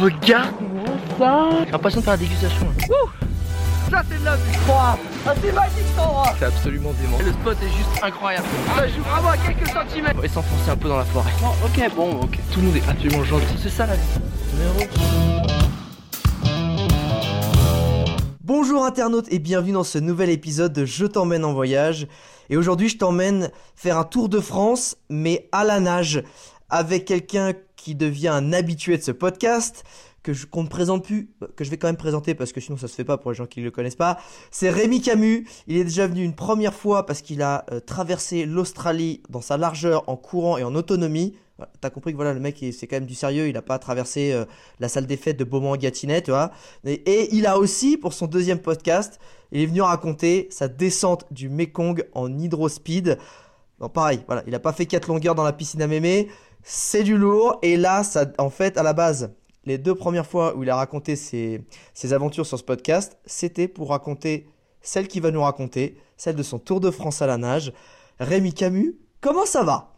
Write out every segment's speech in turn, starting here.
regarde-moi ça J'ai l'impression de faire la dégustation. là. Ça c'est de la vie Ah c'est magique cet endroit C'est absolument dément. Le spot est juste incroyable. Ça joue vraiment à quelques centimètres On va s'enfoncer un peu dans la forêt. Ok bon ok Tout le monde est absolument gentil. C'est ça la vie. Bonjour internautes et bienvenue dans ce nouvel épisode de Je t'emmène en voyage. Et aujourd'hui je t'emmène faire un tour de France, mais à la nage, avec quelqu'un qui devient un habitué de ce podcast, que je qu'on ne présente plus, que je vais quand même présenter parce que sinon ça se fait pas pour les gens qui ne le connaissent pas. C'est Rémi Camus. Il est déjà venu une première fois parce qu'il a euh, traversé l'Australie dans sa largeur en courant et en autonomie. T'as compris que voilà le mec c'est quand même du sérieux, il a pas traversé euh, la salle des fêtes de Beaumont-Gâtinais, tu. Et, il a aussi pour son deuxième podcast, il est venu raconter sa descente du Mekong en hydrospeed. Non, pareil, voilà, il a pas fait quatre longueurs dans la piscine à mémé, c'est du lourd et là ça en fait à la base les deux premières fois où il a raconté ses, ses aventures sur ce podcast, c'était pour raconter celle qu'il va nous raconter, celle de son Tour de France à la nage. Rémi Camus, comment ça va?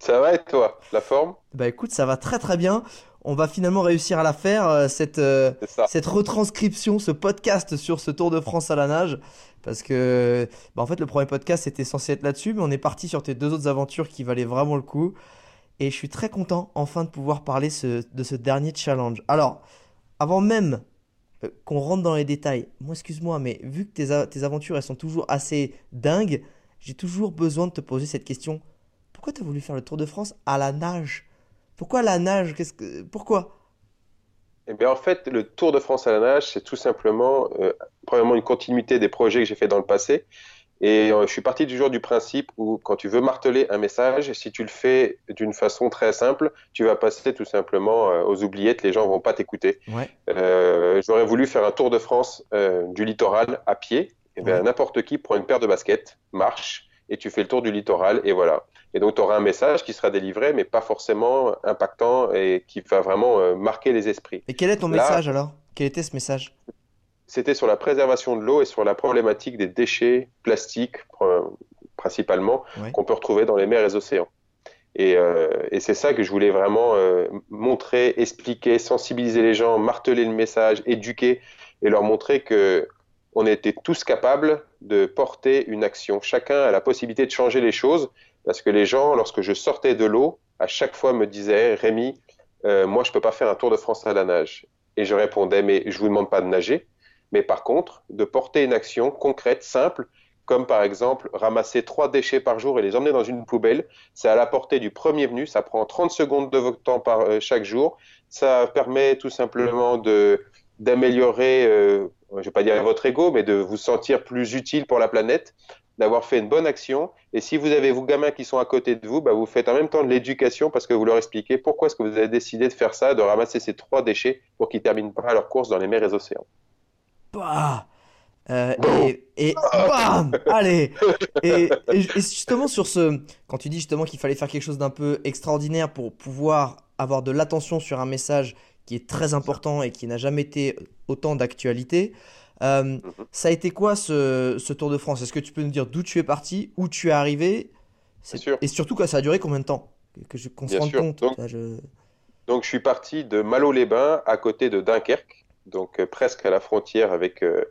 Ça va et toi? La forme? Bah écoute, ça va très très bien. On va finalement réussir à la faire, euh, cette, euh, cette retranscription, ce podcast sur ce Tour de France à la nage. Parce que, bah en fait, le premier podcast était censé être là-dessus, mais on est parti sur tes deux autres aventures qui valaient vraiment le coup. Et je suis très content, enfin, de pouvoir parler de ce dernier challenge. Alors, avant même euh, qu'on rentre dans les détails, moi, excuse-moi, mais vu que tes, tes aventures, elles sont toujours assez dingues, j'ai toujours besoin de te poser cette question. Pourquoi tu as voulu faire le Tour de France à la nage? Pourquoi la nage? Qu'est-ce que... Pourquoi? Eh bien, en fait, le Tour de France à la nage, c'est tout simplement, euh, premièrement, une continuité des projets que j'ai fait dans le passé. Et euh, je suis parti toujours du principe où, quand tu veux marteler un message, si tu le fais d'une façon très simple, tu vas passer tout simplement euh, aux oubliettes, les gens vont pas t'écouter. Ouais. Euh, j'aurais voulu faire un Tour de France euh, du littoral à pied. Eh bien, Ouais. n'importe qui prend une paire de baskets, marche, et tu fais le tour du littoral, et voilà. Et donc, tu auras un message qui sera délivré, mais pas forcément impactant et qui va vraiment euh, marquer les esprits. Et quel est ton Là- message alors? Quel était ce message? C'était sur la préservation de l'eau et sur la problématique des déchets plastiques, pr- principalement, qu'on peut retrouver dans les mers et les océans. Et, euh, et c'est ça que je voulais vraiment euh, montrer, expliquer, sensibiliser les gens, marteler le message, éduquer et leur montrer que on était tous capables de porter une action. Chacun a la possibilité de changer les choses parce que les gens, lorsque je sortais de l'eau, à chaque fois me disaient Rémi, euh, moi je peux pas faire un Tour de France à la nage. Et je répondais mais je vous demande pas de nager, mais par contre de porter une action concrète, simple, comme par exemple ramasser trois déchets par jour et les emmener dans une poubelle. C'est à la portée du premier venu, ça prend 30 secondes de votre temps par euh, chaque jour. Ça permet tout simplement d'améliorer, euh, je vais pas dire votre ego, mais de vous sentir plus utile pour la planète, d'avoir fait une bonne action. Et si vous avez vos gamins qui sont à côté de vous, bah, vous faites en même temps de l'éducation parce que vous leur expliquez pourquoi est-ce que vous avez décidé de faire ça, de ramasser ces trois déchets pour qu'ils terminent pas leur course dans les mers et océans. Bah Euh, et, et bam Allez et, justement sur ce, quand tu dis justement qu'il fallait faire quelque chose d'un peu extraordinaire pour pouvoir avoir de l'attention sur un message qui est très important et qui n'a jamais été autant d'actualité, euh, ça a été quoi ce, ce Tour de France? Est-ce que tu peux nous dire d'où tu es parti, où tu es arrivé? Sûr. Et surtout quoi, ça a duré combien de temps? Que- je, qu'on se rende compte. Donc- Là, je- Donc je suis parti de Malo-les-Bains à côté de Dunkerque, donc euh, presque à la frontière avec, euh,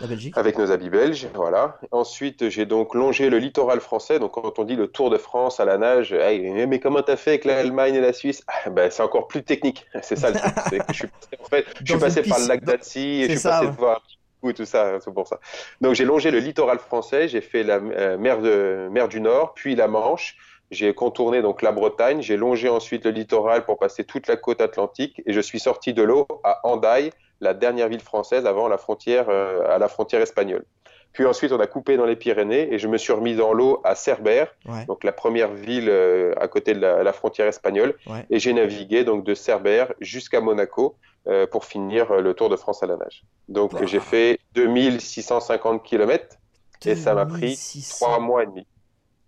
La Belgique. avec nos habits belges, voilà. Ensuite, j'ai donc longé le littoral français. Donc, quand on dit le Tour de France à la nage, hey, mais comment t'as fait avec l'Allemagne et la Suisse? Ah, ben, C'est encore plus technique. C'est ça le truc. je suis passé, en fait, je Dans suis passé une par le lac d'Annecy je suis ça, passé ouais. voir ou tout ça, hein, c'est pour ça. Donc, j'ai longé le littoral français. J'ai fait la euh, mer, de, mer du Nord, puis la Manche. J'ai contourné donc la Bretagne. J'ai longé ensuite le littoral pour passer toute la côte atlantique et je suis sorti de l'eau à Hendaye, la dernière ville française avant la frontière, euh, à la frontière espagnole. Puis ensuite, on a coupé dans les Pyrénées et je me suis remis dans l'eau à Cerbère, Ouais. donc la première ville euh, à côté de la, la frontière espagnole. Ouais. Et j'ai navigué donc de Cerbère jusqu'à Monaco euh, pour finir le Tour de France à la nage. Donc Bah. j'ai fait 2650 km et ça m'a pris 2600. trois mois et demi.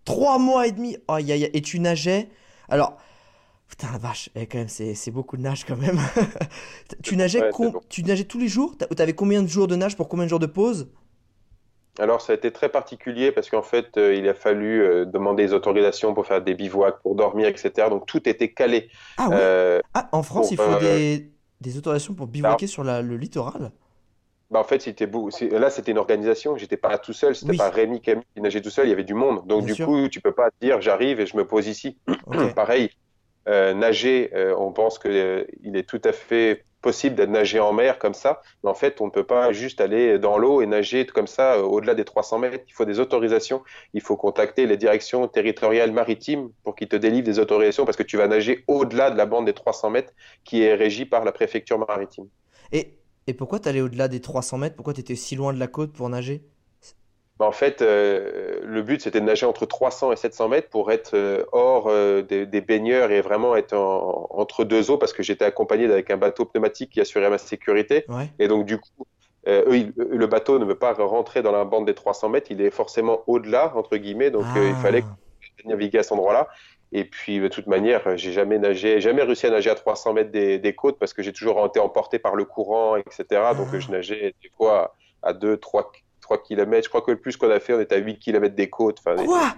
Trois mois et demi? Aïe, aïe, aïe. Et tu nageais? Alors, putain, la vache, eh, quand même, c'est beaucoup de nage quand même. tu nageais, Ouais, com- c'est long. tu nageais tous les jours? T'a- T'avais combien de jours de nage pour combien de jours de pause? Alors, ça a été très particulier parce qu'en fait, euh, il a fallu euh, demander des autorisations pour faire des bivouacs, pour dormir, etc. Donc, tout était calé. Ah ouais? Euh, Ah, en France, pour, il faut des, Des autorisations pour bivouaquer sur la- le littoral? Bah, en fait, c'était beau. Là, c'était une organisation. J'étais pas tout seul. C'était Oui, pas Rémi Camille qui nageait tout seul. Il y avait du monde. Donc, bien du sûr. coup, tu peux pas dire j'arrive et je me pose ici. Ok. Pareil, nager, euh, on pense que euh, est tout à fait possible d'être nager en mer comme ça. Mais en fait, on ne peut pas juste aller dans l'eau et nager comme ça euh, au-delà des 300 mètres. Il faut des autorisations. Il faut contacter les directions territoriales maritimes pour qu'ils te délivrent des autorisations parce que tu vas nager au-delà de la bande des 300 mètres qui est régie par la préfecture maritime. Et, et pourquoi t'allais au-delà des 300 mètres? Pourquoi t'étais si loin de la côte pour nager? Bah, en fait, euh, le but, c'était de nager entre 300 et 700 mètres pour être euh, hors euh, des, des baigneurs et vraiment être en- entre deux eaux parce que j'étais accompagné avec un bateau pneumatique qui assurait ma sécurité. Ouais. Et donc, du coup, euh, eux, le bateau ne veut pas rentrer dans la bande des 300 mètres. Il est forcément au-delà, entre guillemets. Donc, euh, il fallait Ah, naviguer à cet endroit-là. Et puis, de toute manière, j'ai jamais nagé, jamais réussi à nager à 300 mètres des, des côtes parce que j'ai toujours été emporté par le courant, etc. Donc, Ah. je nageais des fois à 2, 3, 3 km. Je crois que le plus qu'on a fait, on était à 8 km des côtes. Enfin, des, Quoi?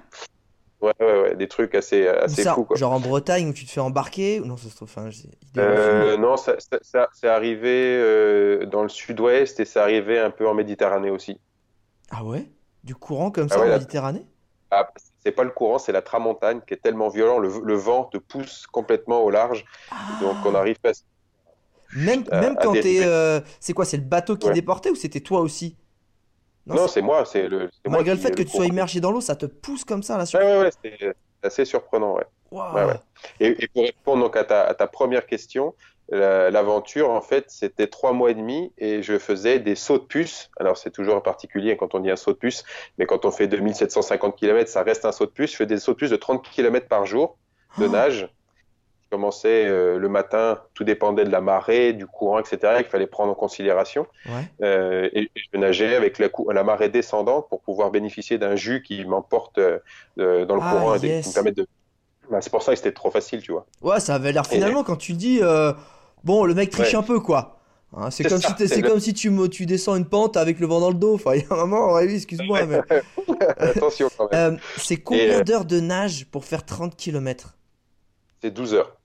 ouais, ouais, ouais, des trucs assez, Où assez ça? fous, quoi. Genre en Bretagne où tu te fais embarquer? Ou non, ça se trouve, enfin, Euh, non, ça, ça- ça- c'est arrivé euh, dans le sud-ouest et c'est arrivé un peu en Méditerranée aussi. Ah ouais? Du courant comme Ah ça ouais, en Méditerranée? Ah, c'est pas le courant, c'est la tramontane qui est tellement violent, le, le vent te pousse complètement au large, donc on Ah. arrive pas. Même, à- même à quand t'es. euh, c'est quoi? C'est le bateau qui Ouais. déportait ou c'était toi aussi? Non, Non, c'est- moi, c'est le. malgré le fait que tu sois immergé dans l'eau, ça te pousse comme ça là sur. Ouais, ouais, ouais, c'est assez surprenant, ouais. Ouais. Et, et pour répondre donc à ta, à ta première question, la- l'aventure, en fait, c'était trois mois et demi et je faisais des sauts de puce. Alors, c'est toujours particulier quand on dit un saut de puce, mais quand on fait 2750 km, ça reste un saut de puce. Je fais des sauts de puce de 30 km par jour de Oh. nage. Je commençais euh, le matin, tout dépendait de la marée, du courant, etc., qu'il fallait prendre en considération. Ouais. Euh, et, je nageais avec la, la marée descendante pour pouvoir bénéficier d'un jus qui m'emporte euh, dans le Ah, courant et qui me permet de. Bah, c'est pour ça que c'était trop facile, tu vois. Ouais, ça avait l'air Et- finalement quand tu dis bon, le mec triche Ouais. un peu quoi. Hein, c'est comme ça, si c'est le- comme si tu me- tu descends une pente avec le vent dans le dos. Enfin, il y a un moment, ouais, oui, excuse-moi, mais Attention quand même. C'est combien d'heures de nage pour faire 30 km? C'est 12 heures.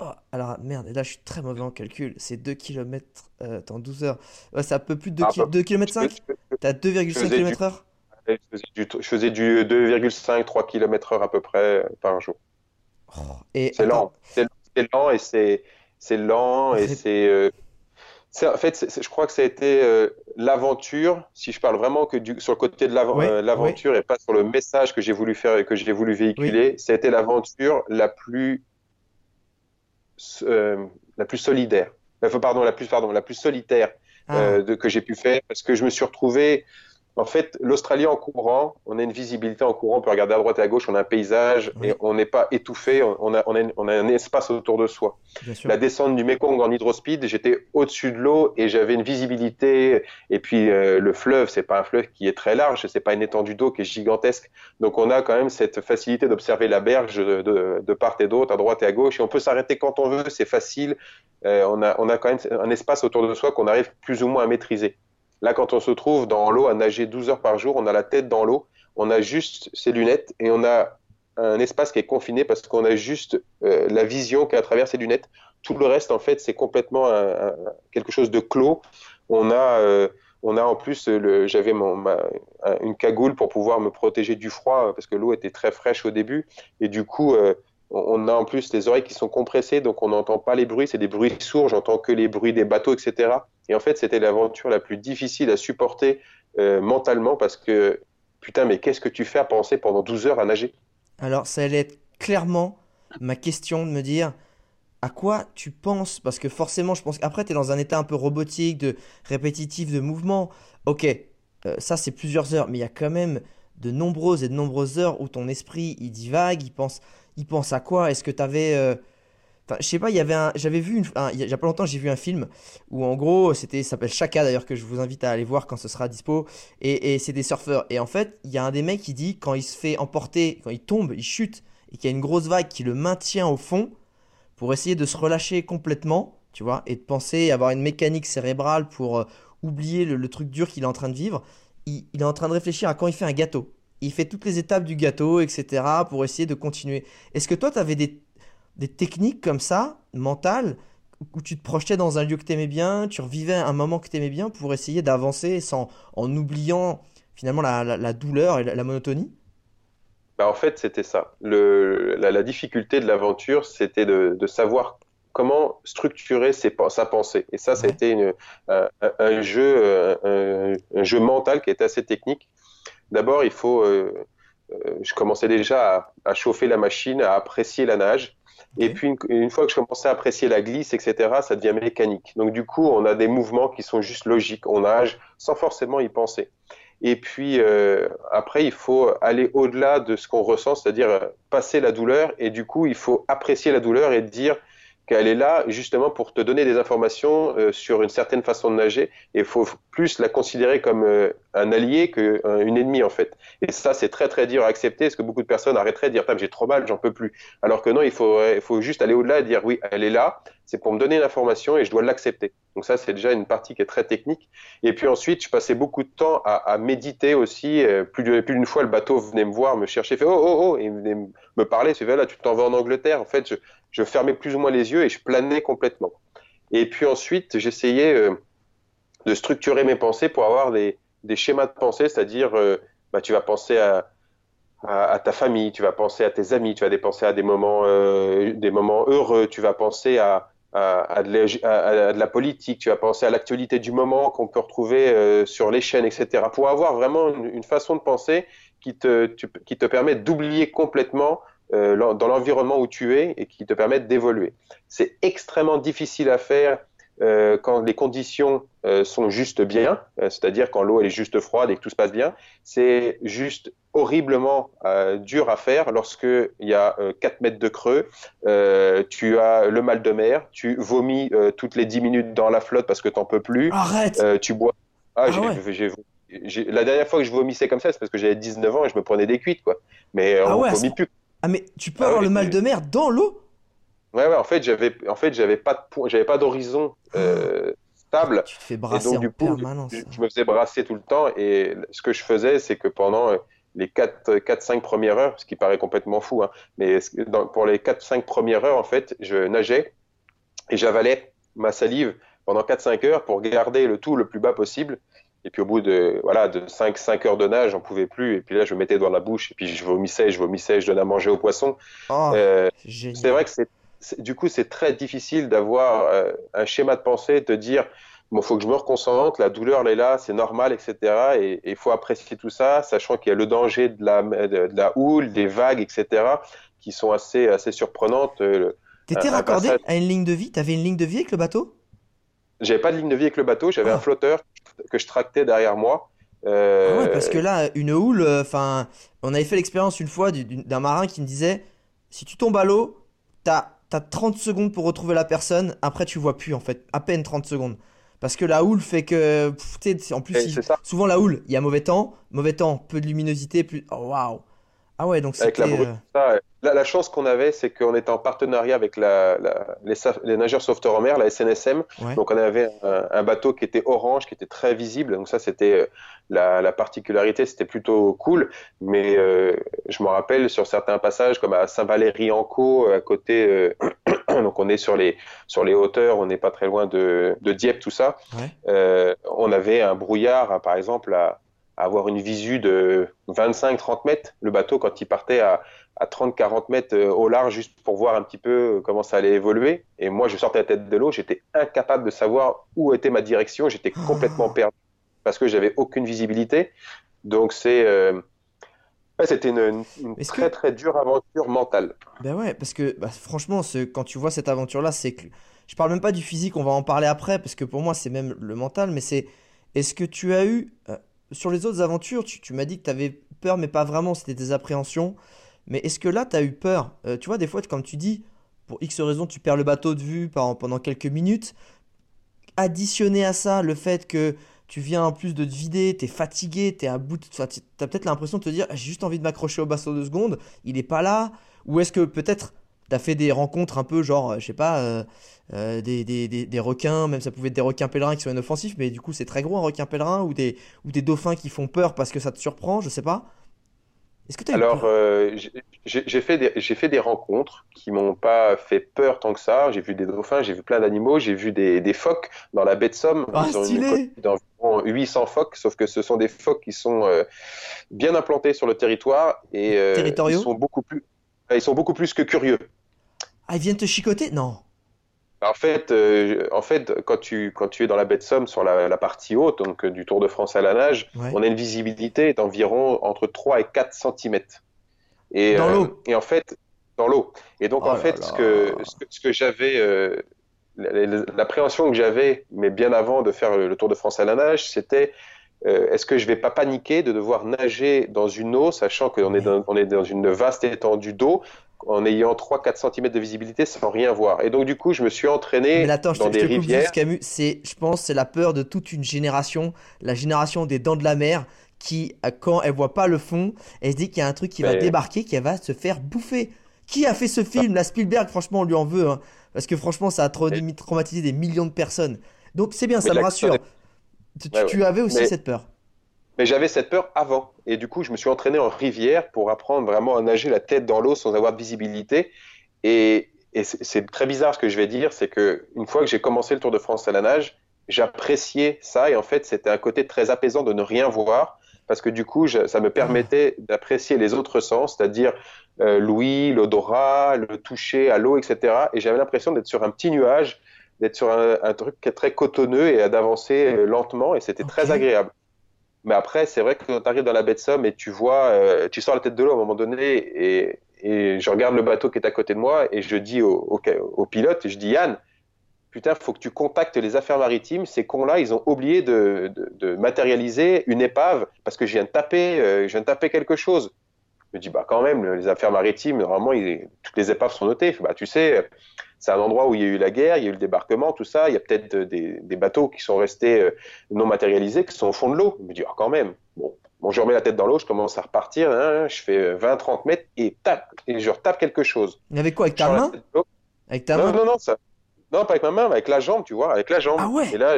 Oh, alors merde, et là je suis très mauvais en calcul. C'est 2 km euh, attends, 12 heures. Ouais, c'est un peu plus de 2 Ah, bah, km 5? T'as 2,5 faisais du- km heure? Je faisais du, je faisais du 2,5-3 km heure à peu près euh, par jour. Oh, et C'est lent. C'est lent et c'est c'est lent et c'est euh, c'est- en fait je crois que ça a été euh, l'aventure si je parle vraiment que du, sur le côté de Ouais, l'aventure et pas sur le message que j'ai voulu faire et que j'ai voulu véhiculer ça a été l'aventure la plus euh, la plus solidaire Enfin, pardon la plus pardon la plus solitaire Ah, euh, de, que j'ai pu faire parce que je me suis retrouvé. En fait, l'Australie en courant, on a une visibilité en courant, on peut regarder à droite et à gauche, on a un paysage Oui. et on n'est pas étouffé, on a, on, a, on a un espace autour de soi. La descente du Mekong en hydrospeed, j'étais au-dessus de l'eau et j'avais une visibilité. Et puis euh, le fleuve, c'est pas un fleuve qui est très large, c'est pas une étendue d'eau qui est gigantesque. Donc on a quand même cette facilité d'observer la berge de, de- de part et d'autre, à droite et à gauche, et on peut s'arrêter quand on veut, c'est facile. Euh, on, a, on a quand même un espace autour de soi qu'on arrive plus ou moins à maîtriser. Là, quand on se trouve dans l'eau à nager 12 heures par jour, on a la tête dans l'eau, on a juste ses lunettes et on a un espace qui est confiné parce qu'on a juste euh, la vision qui est à travers ses lunettes. Tout le reste, en fait, c'est complètement quelque chose de clos. On a, euh, on a en plus, j'avais une cagoule pour pouvoir me protéger du froid parce que l'eau était très fraîche au début. Et du coup, euh, on a en plus les oreilles qui sont compressées, donc on n'entend pas les bruits, c'est des bruits sourds, j'entends que les bruits des bateaux, etc. Et en fait, c'était l'aventure la plus difficile à supporter euh, mentalement parce que, putain, mais qu'est-ce que tu fais à penser pendant 12 heures à nager? Alors, ça allait être clairement ma question de me dire à quoi tu penses? Parce que forcément, je pense qu'après, tu es dans un état un peu robotique, de répétitif, de mouvement. Ok, euh, ça c'est plusieurs heures, mais il y a quand même de nombreuses et de nombreuses heures où ton esprit il divague, il pense, il pense à quoi? Est-ce que tu avais. Enfin, je sais pas, il y avait un. J'avais vu un- il a pas longtemps, j'ai vu un film où en gros, c'était. S'appelle Chaka d'ailleurs, que je vous invite à aller voir quand ce sera dispo. Et, et c'est des surfeurs. Et en fait, il y a un des mecs qui dit quand il se fait emporter, quand il tombe, il chute, et qu'il y a une grosse vague qui le maintient au fond pour essayer de se relâcher complètement, tu vois, et de penser avoir une mécanique cérébrale pour euh, oublier le, truc dur qu'il est en train de vivre. Il est en train de réfléchir à quand il fait un gâteau. Il fait toutes les étapes du gâteau, etc., pour essayer de continuer. Est-ce que toi, tu avais des, des techniques comme ça, mentales, où tu te projetais dans un lieu que t'aimais bien, tu revivais un moment que t'aimais bien pour essayer d'avancer sans, en oubliant finalement la, la- la douleur et la, la monotonie? Bah, en fait, c'était ça. Le, la, difficulté de l'aventure, c'était de, de savoir comment structurer ses, sa pensée. Et ça, ça a Ouais. été une- un, jeu, euh, un, un jeu mental qui était assez technique. D'abord, il faut. euh, euh, je commençais déjà à, à chauffer la machine, à apprécier la nage. Et puis, une, une fois que je commençais à apprécier la glisse, etc., ça devient mécanique. Donc, du coup, on a des mouvements qui sont juste logiques. On nage sans forcément y penser. Et puis, euh, après, il faut aller au-delà de ce qu'on ressent, c'est-à-dire passer la douleur. Et du coup, il faut apprécier la douleur et dire qu'elle est là justement pour te donner des informations euh, sur une certaine façon de nager. Et il faut plus la considérer comme euh, un allié qu'une ennemie, en fait. Et ça, c'est très, très dur à accepter, parce que beaucoup de personnes arrêteraient de dire, j'ai trop mal, j'en peux plus. Alors que non, il faut, il faut juste aller au-delà et dire, oui, elle est là, c'est pour me donner une information et je dois l'accepter. Donc ça, c'est déjà une partie qui est très technique. Et puis ensuite, je passais beaucoup de temps à, à méditer aussi. Euh, Plus d'une fois, le bateau venait me voir, me chercher, fait, oh, oh, oh, et il venait me parler, fait, là, tu t'en vas en Angleterre. En fait, je, je fermais plus ou moins les yeux et je planais complètement. Et puis ensuite, j'essayais euh, de structurer mes pensées pour avoir des, schémas de pensée, c'est-à-dire, euh, bah, tu vas penser à, ta famille, tu vas penser à tes amis, tu vas penser à des moments, euh, des moments heureux, tu vas penser à, de, la, politique, tu vas penser à l'actualité du moment qu'on peut retrouver sur les chaînes, etc. Pour avoir vraiment une, façon de penser qui te permet d'oublier complètement euh, dans l'environnement où tu es et qui te permet d'évoluer. C'est extrêmement difficile à faire euh, quand les conditions euh, sont juste bien, c'est-à-dire quand l'eau est juste froide et que tout se passe bien. C'est juste horriblement dur à faire lorsque il y a euh, 4 mètres de creux, tu as le mal de mer, tu vomis toutes les 10 minutes dans la flotte parce que t'en peux plus, Arrête! tu bois. Ah, Ah j'ai- ouais. la dernière fois que je vomissais comme ça, c'est parce que j'avais 19 ans et je me prenais des cuites, quoi. Mais Ah on ouais, vomit plus. Ah mais tu peux Ah avoir oui, le mal de mer dans l'eau? Ouais, ouais, en fait, j'avais, en fait, j'avais pas de point, j'avais pas d'horizon euh, stable. Tu te fais Et brasser donc, en du coup, permanence. je, je me faisais brasser tout le temps. Et ce que je faisais, c'est que pendant euh, les 4-5 premières heures, ce qui paraît complètement fou, hein, mais dans- pour les 4-5 premières heures, en fait, je nageais et j'avalais ma salive pendant 4-5 heures pour garder le tout le plus bas possible. Et puis au bout de, voilà, de 5-5 heures de nage, j'en pouvais plus. Et puis là, je me mettais dans la bouche et puis je vomissais, je vomissais, je donnais à manger aux poissons. Oh, Euh, c'est vrai que c'est, du coup, c'est très difficile d'avoir euh, un schéma de pensée, de dire, bon, faut que je me reconcentre, la douleur, elle est là, c'est normal, etc. Et il faut apprécier tout ça, sachant qu'il y a le danger de la, de, de la houle, des vagues, etc., qui sont assez, assez surprenantes. Euh, T'étais raccordé passage- à une ligne de vie? T'avais une ligne de vie avec le bateau? J'avais pas de ligne de vie avec le bateau, j'avais Ah. un flotteur que je tractais derrière moi. Euh, Ah ouais, parce que là, une houle, enfin, on avait fait l'expérience une fois du- du- d'un marin qui me disait, si tu tombes à l'eau, t'as, t'as 30 secondes pour retrouver la personne, après tu vois plus en fait, à peine 30 secondes. Parce que la houle fait que, pff, en plus, il- souvent la houle, il y a mauvais temps, mauvais temps, peu de luminosité, plus, oh waouh. Ah ouais, donc avec la euh, ça, la, la chance qu'on avait, c'est qu'on était en partenariat avec la, la- les, nageurs sauveteurs en mer, la SNSM. ouais. Donc on avait un, un bateau qui était orange, qui était très visible. Donc ça, c'était euh, la, la particularité, c'était plutôt cool. Mais euh, je me rappelle sur certains passages, comme à Saint-Valery-en-Caux, à côté, euh, donc on est sur les, sur les hauteurs, on n'est pas très loin de, de Dieppe, tout ça. Ouais. Euh, on avait un brouillard, hein, par exemple, à avoir une visu de 25-30 mètres. Le bateau, quand il partait à, à 30-40 mètres euh, au large, juste pour voir un petit peu euh, comment ça allait évoluer. Et moi, je sortais la tête de l'eau, j'étais incapable de savoir où était ma direction, j'étais complètement perdu parce que j'avais aucune visibilité. Donc c'est, euh, ouais, c'était une, très que- très dure aventure mentale. Ben ouais, parce que bah, franchement, ce- quand tu vois cette aventure-là, c'est que je parle même pas du physique, on va en parler après, parce que pour moi, c'est même le mental, mais c'est est-ce que tu as eu sur les autres aventures, tu, m'as dit que tu avais peur, mais pas vraiment, c'était des appréhensions. Mais est-ce que là, tu as eu peur? Euh, tu vois, des fois, comme tu dis, pour X raisons, tu perds le bateau de vue pendant quelques minutes. Additionner à ça le fait que tu viens en plus de te vider, t'es fatigué, t'es à bout de... enfin, t'as peut-être l'impression de te dire, Ah, j'ai juste envie de m'accrocher au bateau deux secondes, il est pas là. Ou est-ce que peut-être t'as fait des rencontres un peu genre, euh, je sais pas, euh, euh, des, des, des, des requins, même ça pouvait être des requins pèlerins qui sont inoffensifs, mais du coup c'est très gros un requin pèlerin, ou des, ou des dauphins qui font peur parce que ça te surprend, je sais pas. Est-ce que as Alors, euh, j'ai fait des, fait des rencontres qui m'ont pas fait peur tant que ça. J'ai vu des dauphins, j'ai vu plein d'animaux, j'ai vu des, des phoques dans la baie de Somme. Ah, une stylé d'environ 800 phoques, sauf que ce sont des phoques qui sont euh, bien implantés sur le territoire et euh, ils sont beaucoup plus, ils sont beaucoup plus que curieux. Ah, ils viennent te chicoter? Non. En fait, euh, en fait, quand tu, quand tu es dans la baie de Somme sur la, la partie haute, donc euh, du Tour de France à la nage, Ouais. on a une visibilité d'environ entre 3 et 4 cm. Et, Dans euh, l'eau Et en fait, dans l'eau. Et donc, Oh en là fait, là. ce que, ce que, ce que j'avais, la- l'appréhension que j'avais, mais bien avant de faire le, le Tour de France à la nage, c'était euh, est-ce que je vais pas paniquer de devoir nager dans une eau, sachant qu'on est dans, on est dans une vaste étendue d'eau, en ayant 3-4 cm de visibilité sans rien voir. Et donc, du coup, je me suis entraîné Mais attends, je te, dans je des te coupe rivières. juste, Camus. C'est, je pense, c'est la peur de toute une génération, la génération des dents de la mer, qui, euh, quand elle voit pas le fond, elle se dit qu'il y a un truc qui va débarquer, qui va se faire bouffer. Qui a fait ce film? La Spielberg, franchement, on lui en veut. hein. parce que franchement, ça a tra- Mais- traumatisé des millions de personnes. Donc c'est bien, ça me rassure. Tu, Ouais, tu avais aussi cette peur. Mais j'avais cette peur avant. Et du coup, je me suis entraîné en rivière pour apprendre vraiment à nager la tête dans l'eau sans avoir de visibilité. Et, et c'est très bizarre ce que je vais dire, c'est que une fois que j'ai commencé le Tour de France à la nage, j'appréciais ça. Et en fait, c'était un côté très apaisant de ne rien voir. Parce que du coup, je- ça me permettait d'apprécier les autres sens, c'est-à-dire euh, l'ouïe, l'odorat, le toucher à l'eau, etc. Et j'avais l'impression d'être sur un petit nuage, d'être sur un, un truc qui est très cotonneux et d'avancer euh, lentement. Et c'était très agréable. Mais après, c'est vrai que quand tu arrives dans la baie de Somme et tu vois, euh, tu sors la tête de l'eau à un moment donné et, je regarde le bateau qui est à côté de moi et je dis au, pilote, je dis Yann, putain, faut que tu contactes les affaires maritimes. Ces cons-là, ils ont oublié de, matérialiser une épave parce que je viens taper, euh, je viens de taper quelque chose. Je me dis, bah quand même, les affaires maritimes, normalement, il- toutes les épaves sont notées. Bah, tu sais, c'est un endroit où il y a eu la guerre, il y a eu le débarquement, tout ça. Il y a peut-être des, des bateaux qui sont restés euh, non matérialisés, qui sont au fond de l'eau. Je me dis, ah, quand même. Bon, bon, je remets la tête dans l'eau, je commence à repartir, hein, je fais 20-30 mètres et tac, et je retape quelque chose. Y avait quoi avec ta main. Avec ta Non, main non, non, ça... non, pas avec ma main, mais avec la jambe, tu vois, avec la jambe. Ah ouais Et là,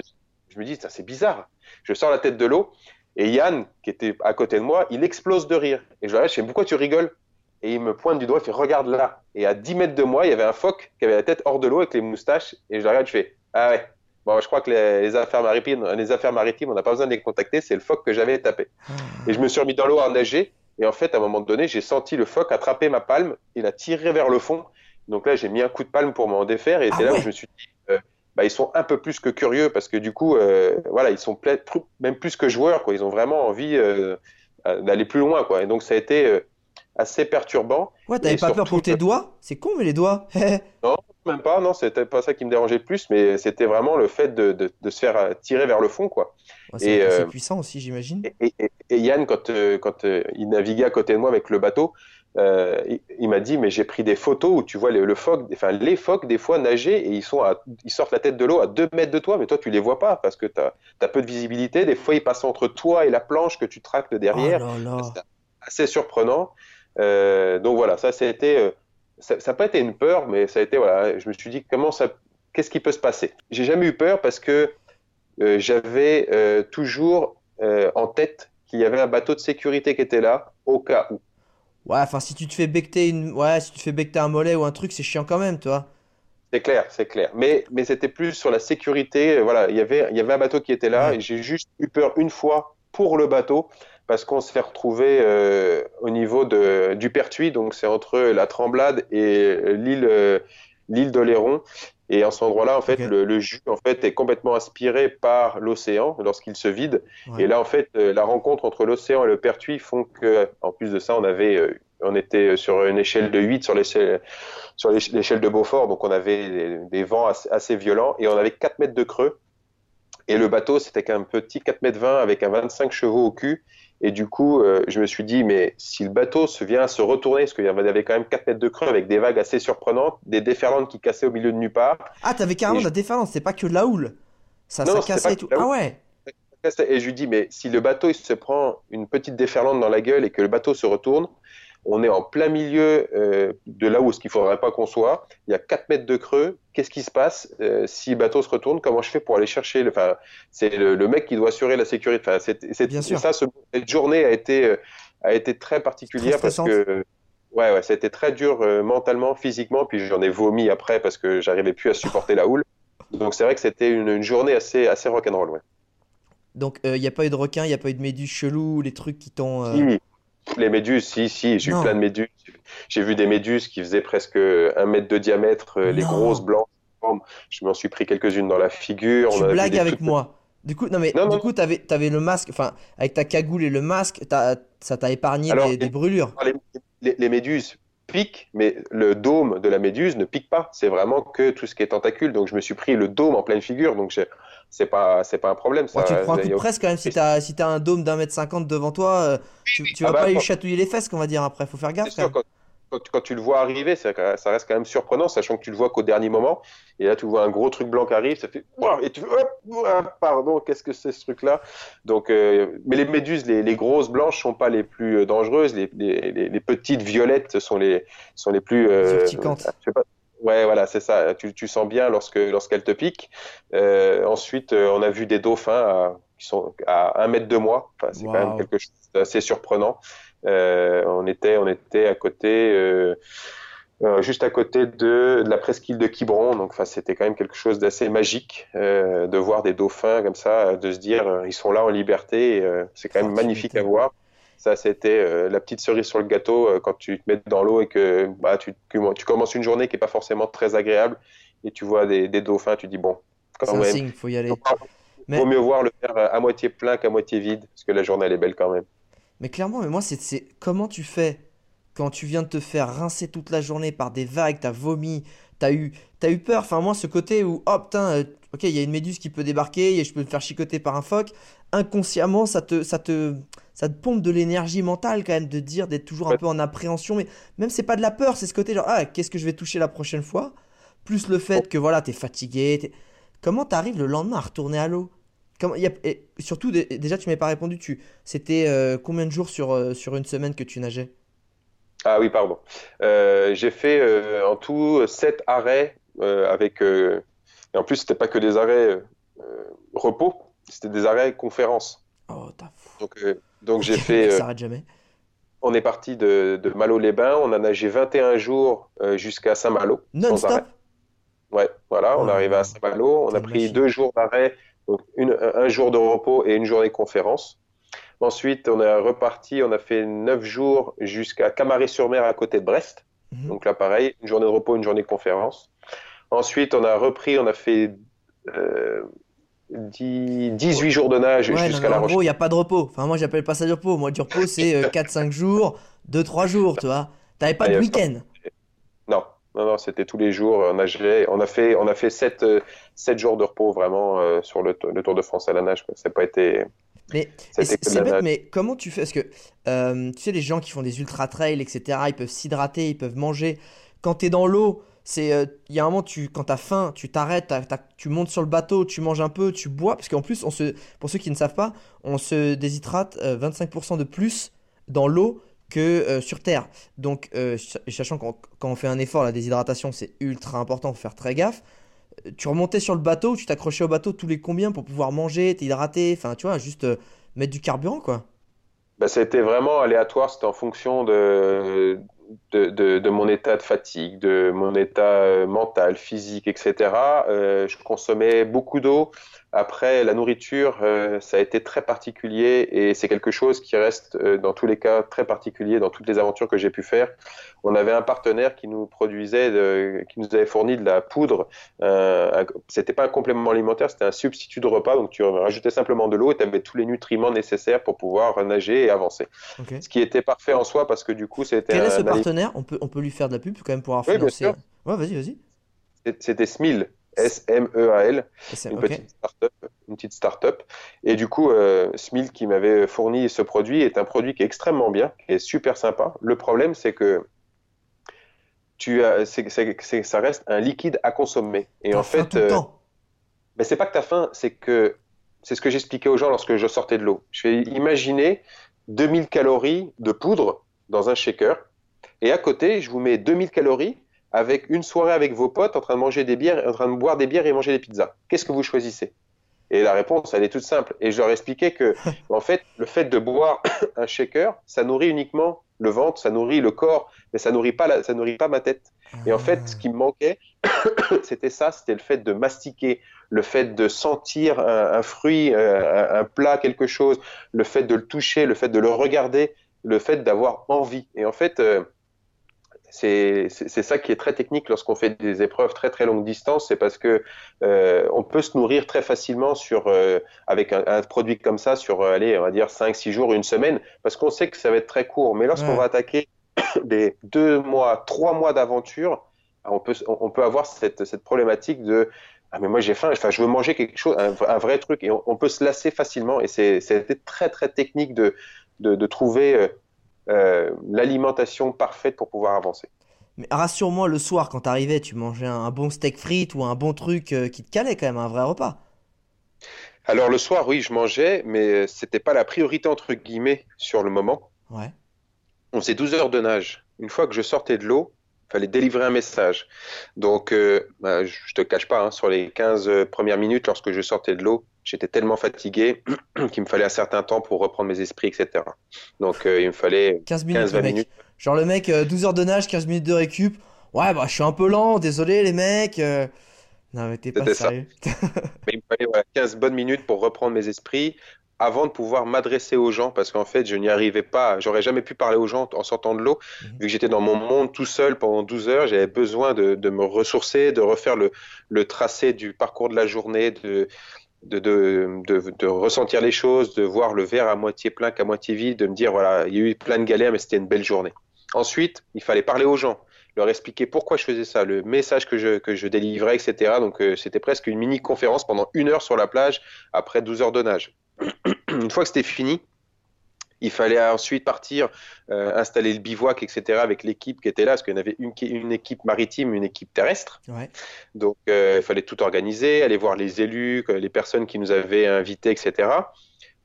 je me dis, c'est bizarre. Je sors la tête de l'eau et Yann, qui était à côté de moi, il explose de rire. Et je lui dis, pourquoi tu rigoles? Et il me pointe du doigt, il fait, regarde là. Et à 10 mètres de moi, il y avait un phoque qui avait la tête hors de l'eau avec les moustaches. Et je regarde, je fais, ah ouais. Bon, je crois que les, les affaires maritimes, les affaires maritimes, on n'a pas besoin de les contacter, c'est le phoque que j'avais tapé. Ah. Et je me suis remis dans l'eau à nager. Et en fait, à un moment donné, j'ai senti le phoque attraper ma palme. Il a tiré vers le fond. Donc là, j'ai mis un coup de palme pour m'en défaire. Et Ah c'est là où je me suis dit, bah, ils sont un peu plus que curieux parce que du coup, euh, voilà, ils sont même plus que joueurs. Quoi. Ils ont vraiment envie euh, euh, d'aller plus loin. Quoi. Et donc, ça a été euh, assez perturbant. Ouais, t'avais pas peur pour tes doigts? C'est con, mais les doigts. Même pas, non, c'était pas ça qui me dérangeait le plus, mais c'était vraiment le fait de, de- de se faire tirer vers le fond. Quoi. Ouais, c'est puissant aussi, j'imagine. Et, et- et Yann, quand, quand il naviguait à côté de moi avec le bateau, euh, il, il m'a dit, mais j'ai pris des photos où tu vois le, le phoque, enfin les phoques des fois nager et ils, sont à- ils sortent la tête de l'eau à 2 mètres de toi, mais toi tu les vois pas parce que tu as, peu de visibilité. Des fois ils passent entre toi et la planche que tu traques de derrière. Oh. C'est assez surprenant. Euh, donc voilà, ça, euh, ça n'a pas été une peur, mais ça a été, voilà, je me suis dit, comment ça, qu'est-ce qui peut se passer? J'ai jamais eu peur parce que euh, j'avais euh, toujours euh, en tête qu'il y avait un bateau de sécurité qui était là, au cas où. Ouais, enfin, si tu te fais becter une... ouais, si tu te fais becter un mollet ou un truc, c'est chiant quand même, toi. C'est clair, c'est clair. Mais, mais c'était plus sur la sécurité. euh, Voilà, il y avait, il y avait un bateau qui était là Ouais. et j'ai juste eu peur une fois pour le bateau parce qu'on s'est retrouvé euh, au niveau de, du Pertuis, donc c'est entre la Tremblade et euh, l'île euh, l'île d'Oléron. Et en cet endroit-là, en fait, le, le jus en fait est complètement aspiré par l'océan lorsqu'il se vide. Ouais. Et là, en fait, euh, la rencontre entre l'océan et le Pertuis font que, en plus de ça, on avait, euh, on était sur une échelle de 8 sur l'échelle, sur l'éch- l'échelle de Beaufort, donc on avait des, des vents assez, assez violents et on avait 4 mètres de creux. Et le bateau, c'était qu'un petit 4 mètres 20 avec un 25 chevaux au cul. Et du coup, euh, je me suis dit, mais si le bateau se vient à se retourner, parce qu'il y avait quand même 4 mètres de creux avec des vagues assez surprenantes, des déferlantes qui cassaient au milieu de nulle part, Ah, t'avais carrément de la déferlance, c'est pas que de la houle. Ça, Non, ça cassait et tout. Ah ouais. Et je lui dis, mais si le bateau il se prend une petite déferlante dans la gueule et que le bateau se retourne, on est en plein milieu euh, de là où ce qu'il faudrait pas qu'on soit. Il y a 4 mètres de creux. Qu'est-ce qui se passe euh, si le bateau se retourne Comment je fais pour aller chercher le... Enfin, c'est le, le mec qui doit assurer la sécurité. Enfin, c'est, c'est- Bien sûr. ça, ce- cette journée a été euh, a été très particulière Très parce que ouais, ouais, ça a été très dur euh, mentalement, physiquement, puis j'en ai vomi après parce que j'arrivais plus à supporter la houle. Donc c'est vrai que c'était une, une journée assez, assez rock'n'roll. Ouais. Donc, il n'y a pas eu de requin, il n'y a pas eu de méduses chelou, les trucs qui t'ont. euh, Si, les méduses, si, si, j'ai eu plein de méduses. J'ai vu des méduses qui faisaient presque un mètre de diamètre, euh, les grosses blanches. Je m'en suis pris quelques-unes dans la figure. Tu On blagues avec toutes- moi. Du coup, non mais Non, du non. coup, t'avais, t'avais le masque, enfin, avec ta cagoule et le masque, t'as- ça t'a épargné Alors, des, brûlures. Les, les- les méduses piquent, mais le dôme de la méduse ne pique pas. C'est vraiment que tout ce qui est tentacule. Donc je me suis pris le dôme en pleine figure. Donc j'ai- c'est pas, c'est pas un problème. Tu te prends un coup de presse quand même si t'as, si t'as un dôme d'un mètre cinquante devant toi, euh, tu, tu vas Ah bah, pas lui quand- chatouiller les fesses, qu'on va dire après, faut faire gaffe. Quand sûr, même. quand, quand- quand tu le vois arriver, ça, ça reste quand même surprenant, sachant que tu le vois qu'au dernier moment. Et là, tu vois un gros truc blanc qui arrive, ça fait. Et tu Pardon, qu'est-ce que c'est ce truc-là? Donc, euh, Mais les méduses, les, les grosses blanches sont pas les plus euh, dangereuses. Les, les- petites violettes sont les, sont les plus. euh, Urticantes. je sais pas. Ouais, voilà, c'est ça. Tu, tu sens bien lorsque lorsqu'elles te piquent. Euh, ensuite, euh, on a vu des dauphins à- qui sont à un mètre de moi. Enfin, c'est quand même quelque chose d'assez surprenant. Euh, on était, on était à côté, euh, euh, juste à côté de, de la presqu'île de Quiberon. Donc, c'était quand même quelque chose d'assez magique euh, de voir des dauphins comme ça, de se dire euh, ils sont là en liberté. euh, c'est quand même magnifique à voir. Ça, c'était euh, la petite cerise sur le gâteau euh, quand tu te mets dans l'eau et que bah, tu, commences une journée qui est pas forcément très agréable et tu vois des, des dauphins, tu dis bon, C'est quand un même, signe, faut y aller. vaut Mais- mieux voir le verre à moitié plein qu'à moitié vide parce que la journée elle est belle quand même. Mais clairement, mais moi, c'est, comment tu fais quand tu viens de te faire rincer toute la journée par des vagues, t'as vomi, t'as eu, t'as eu peur. Enfin, moi, ce côté où, oh putain, euh, ok, il y a une méduse qui peut débarquer et je peux me faire chicoter par un phoque. Inconsciemment, ça te, ça te, ça te pompe de l'énergie mentale quand même de dire d'être toujours un Ouais. peu en appréhension. Mais même, c'est pas de la peur, c'est ce côté genre, ah, qu'est-ce que je vais toucher la prochaine fois? Plus le fait que voilà, t'es fatigué. t'es- Comment t'arrives le lendemain à retourner à l'eau? Comment, y a- et surtout, dé- déjà, tu m'as pas répondu. Tu, c'était euh, combien de jours sur, euh, sur une semaine que tu nageais? Ah oui, pardon. Euh, j'ai fait euh, en tout sept arrêts euh, avec. et en plus, c'était pas que des arrêts repos, c'était des arrêts conférences. Oh, t'as fou. Donc, donc j'ai fait. mec euh, s'arrête jamais. on est parti de, de Malo-les-Bains, on a nagé 21 jours euh, jusqu'à Saint-Malo, Non-stop? Ouais, voilà, on Oh, est arrivé à Saint-Malo, on a pris machine. deux jours d'arrêt, donc une, un jour de repos et une journée de conférence. Ensuite, on est reparti, on a fait neuf jours jusqu'à Camaret-sur-Mer à côté de Brest. Mhm. Donc là, pareil, une journée de repos, une journée de conférence. Ensuite, on a repris, on a fait euh, 10 18 jours de nage Ouais, jusqu'à La en gros, il n'y a pas de repos. Enfin, moi, j'appelle pas ça du repos. Moi, du repos, c'est euh, 4-5 jours, 2-3 jours, tu vois. T'avais pas Ah, de week-end. Non, non, non, c'était tous les jours. On nageait, on a fait, on a fait 7, jours de repos vraiment euh, sur le, le Tour de France à la nage. Ça n'a pas été, Mais c'est bête, mais comment tu fais? Parce que euh, tu sais, les gens qui font des ultra trails, etc., ils peuvent s'hydrater, ils peuvent manger. Quand t'es dans l'eau, c'est euh, il y a un moment, tu, quand t'as faim, tu t'arrêtes, tu montes sur le bateau, tu manges un peu, tu bois. Parce qu'en plus, se, pour ceux qui ne savent pas, on se déshydrate euh, 25% de plus dans l'eau que euh, sur Terre. Donc, euh, ch- sachant qu'on quand on fait un effort, la déshydratation, c'est ultra important, faut faire très gaffe. Euh, Tu remontais sur le bateau, tu t'accrochais au bateau tous les combien pour pouvoir manger, t'hydrater, enfin, tu vois, juste euh, mettre du carburant, quoi. Bah, c'était vraiment aléatoire. C'était en fonction de, de, mon état de fatigue, de mon état euh, mental, physique, etc. Euh, je consommais beaucoup d'eau. Après, la nourriture, euh, ça a été très particulier et c'est quelque chose qui reste euh, dans tous les cas très particulier dans toutes les aventures que j'ai pu faire. On avait un partenaire qui nous produisait, de- qui nous avait fourni de la poudre. Euh, c'était pas un complément alimentaire, c'était un substitut de repas. Donc tu rajoutais simplement de l'eau et tu avais tous les nutriments nécessaires pour pouvoir nager et avancer. Ce qui était parfait en soi parce que du coup c'était Quel est ce partenaire? On peut, on peut lui faire de la pub quand même pour avoir Oui, financé. Ouais, vas-y, vas-y. c'était SMIL, S-M-E-A-L. Une petite start-up, une petite start-up. Et du coup, euh, Smil qui m'avait fourni ce produit est un produit qui est extrêmement bien, qui est super sympa. Le problème, c'est que tu as, ça reste un liquide à consommer. Et en fait, euh, ben, c'est pas que tu as faim, c'est que c'est ce que j'expliquais aux gens lorsque je sortais de l'eau. Je fais imaginer 2000 calories de poudre dans un shaker, et à côté, je vous mets 2000 calories avec une soirée avec vos potes en train de manger des bières, en train de boire des bières et manger des pizzas. Qu'est-ce que vous choisissez? Et la réponse, elle est toute simple. Et je leur expliquais que, en fait, le fait de boire un shaker, ça nourrit uniquement le ventre, ça nourrit le corps, mais ça nourrit pas, la, ça nourrit pas ma tête. Et en fait, ce qui me manquait, c'était ça, c'était le fait de mastiquer, le fait de sentir un, fruit, euh, un, plat, quelque chose, le fait de le toucher, le fait de le regarder, le fait d'avoir envie. Et en fait, euh, c'est ça qui est très technique lorsqu'on fait des épreuves très très longue distance, c'est parce que euh, on peut se nourrir très facilement sur avec un, produit comme ça sur allez on va dire 5 6 jours une semaine parce qu'on sait que ça va être très court. Mais lorsqu'on va attaquer des deux mois, trois mois d'aventure, on peut, on peut avoir cette, cette problématique de ah mais moi j'ai faim, enfin, je veux manger quelque chose, un, vrai truc, et on, peut se lasser facilement, et c'était très très technique de, de, de trouver euh, euh, l'alimentation parfaite pour pouvoir avancer. Mais rassure-moi, le soir quand t'arrivais, tu mangeais un, bon steak frites ou un bon truc euh, qui te calait quand même, un vrai repas. Alors le soir, oui, je mangeais, mais c'était pas la priorité entre guillemets sur le moment. Ouais on faisait 12 heures de nage. Une fois que je sortais de l'eau, fallait délivrer un message. Donc, euh, bah, je te cache pas, hein, sur les 15 euh, premières minutes, lorsque je sortais de l'eau, j'étais tellement fatigué qu'il me fallait un certain temps pour reprendre mes esprits, etc. Donc, euh, il me fallait 15 minutes. 15, minutes. Genre le mec, 12 heures de nage, 15 minutes de récup. Ouais, bah, je suis un peu lent, désolé les mecs. Non, mais t'es pas sérieux. mais il me fallait 15 bonnes minutes pour reprendre mes esprits, avant de pouvoir m'adresser aux gens parce qu'en fait, je n'y arrivais pas. J'aurais jamais pu parler aux gens en sortant de l'eau. Mhm. Vu que j'étais dans mon monde tout seul pendant 12 heures, j'avais besoin de, me ressourcer, de refaire le, le, tracé du parcours de la journée, de, de, de, ressentir les choses, de voir le verre à moitié plein qu'à moitié vide, de me dire voilà, il y a eu plein de galères, mais c'était une belle journée. Ensuite, il fallait parler aux gens leur expliquer pourquoi je faisais ça, le message que je, que je délivrais, etc. Donc euh, c'était presque une mini conférence pendant une heure sur la plage après 12 heures de nage. Une fois que c'était fini, il fallait ensuite partir, euh, installer le bivouac, etc., avec l'équipe qui était là, parce qu'il y en avait une, une équipe maritime, une équipe terrestre. Donc, euh, il fallait tout organiser, aller voir les élus, les personnes qui nous avaient invités, etc.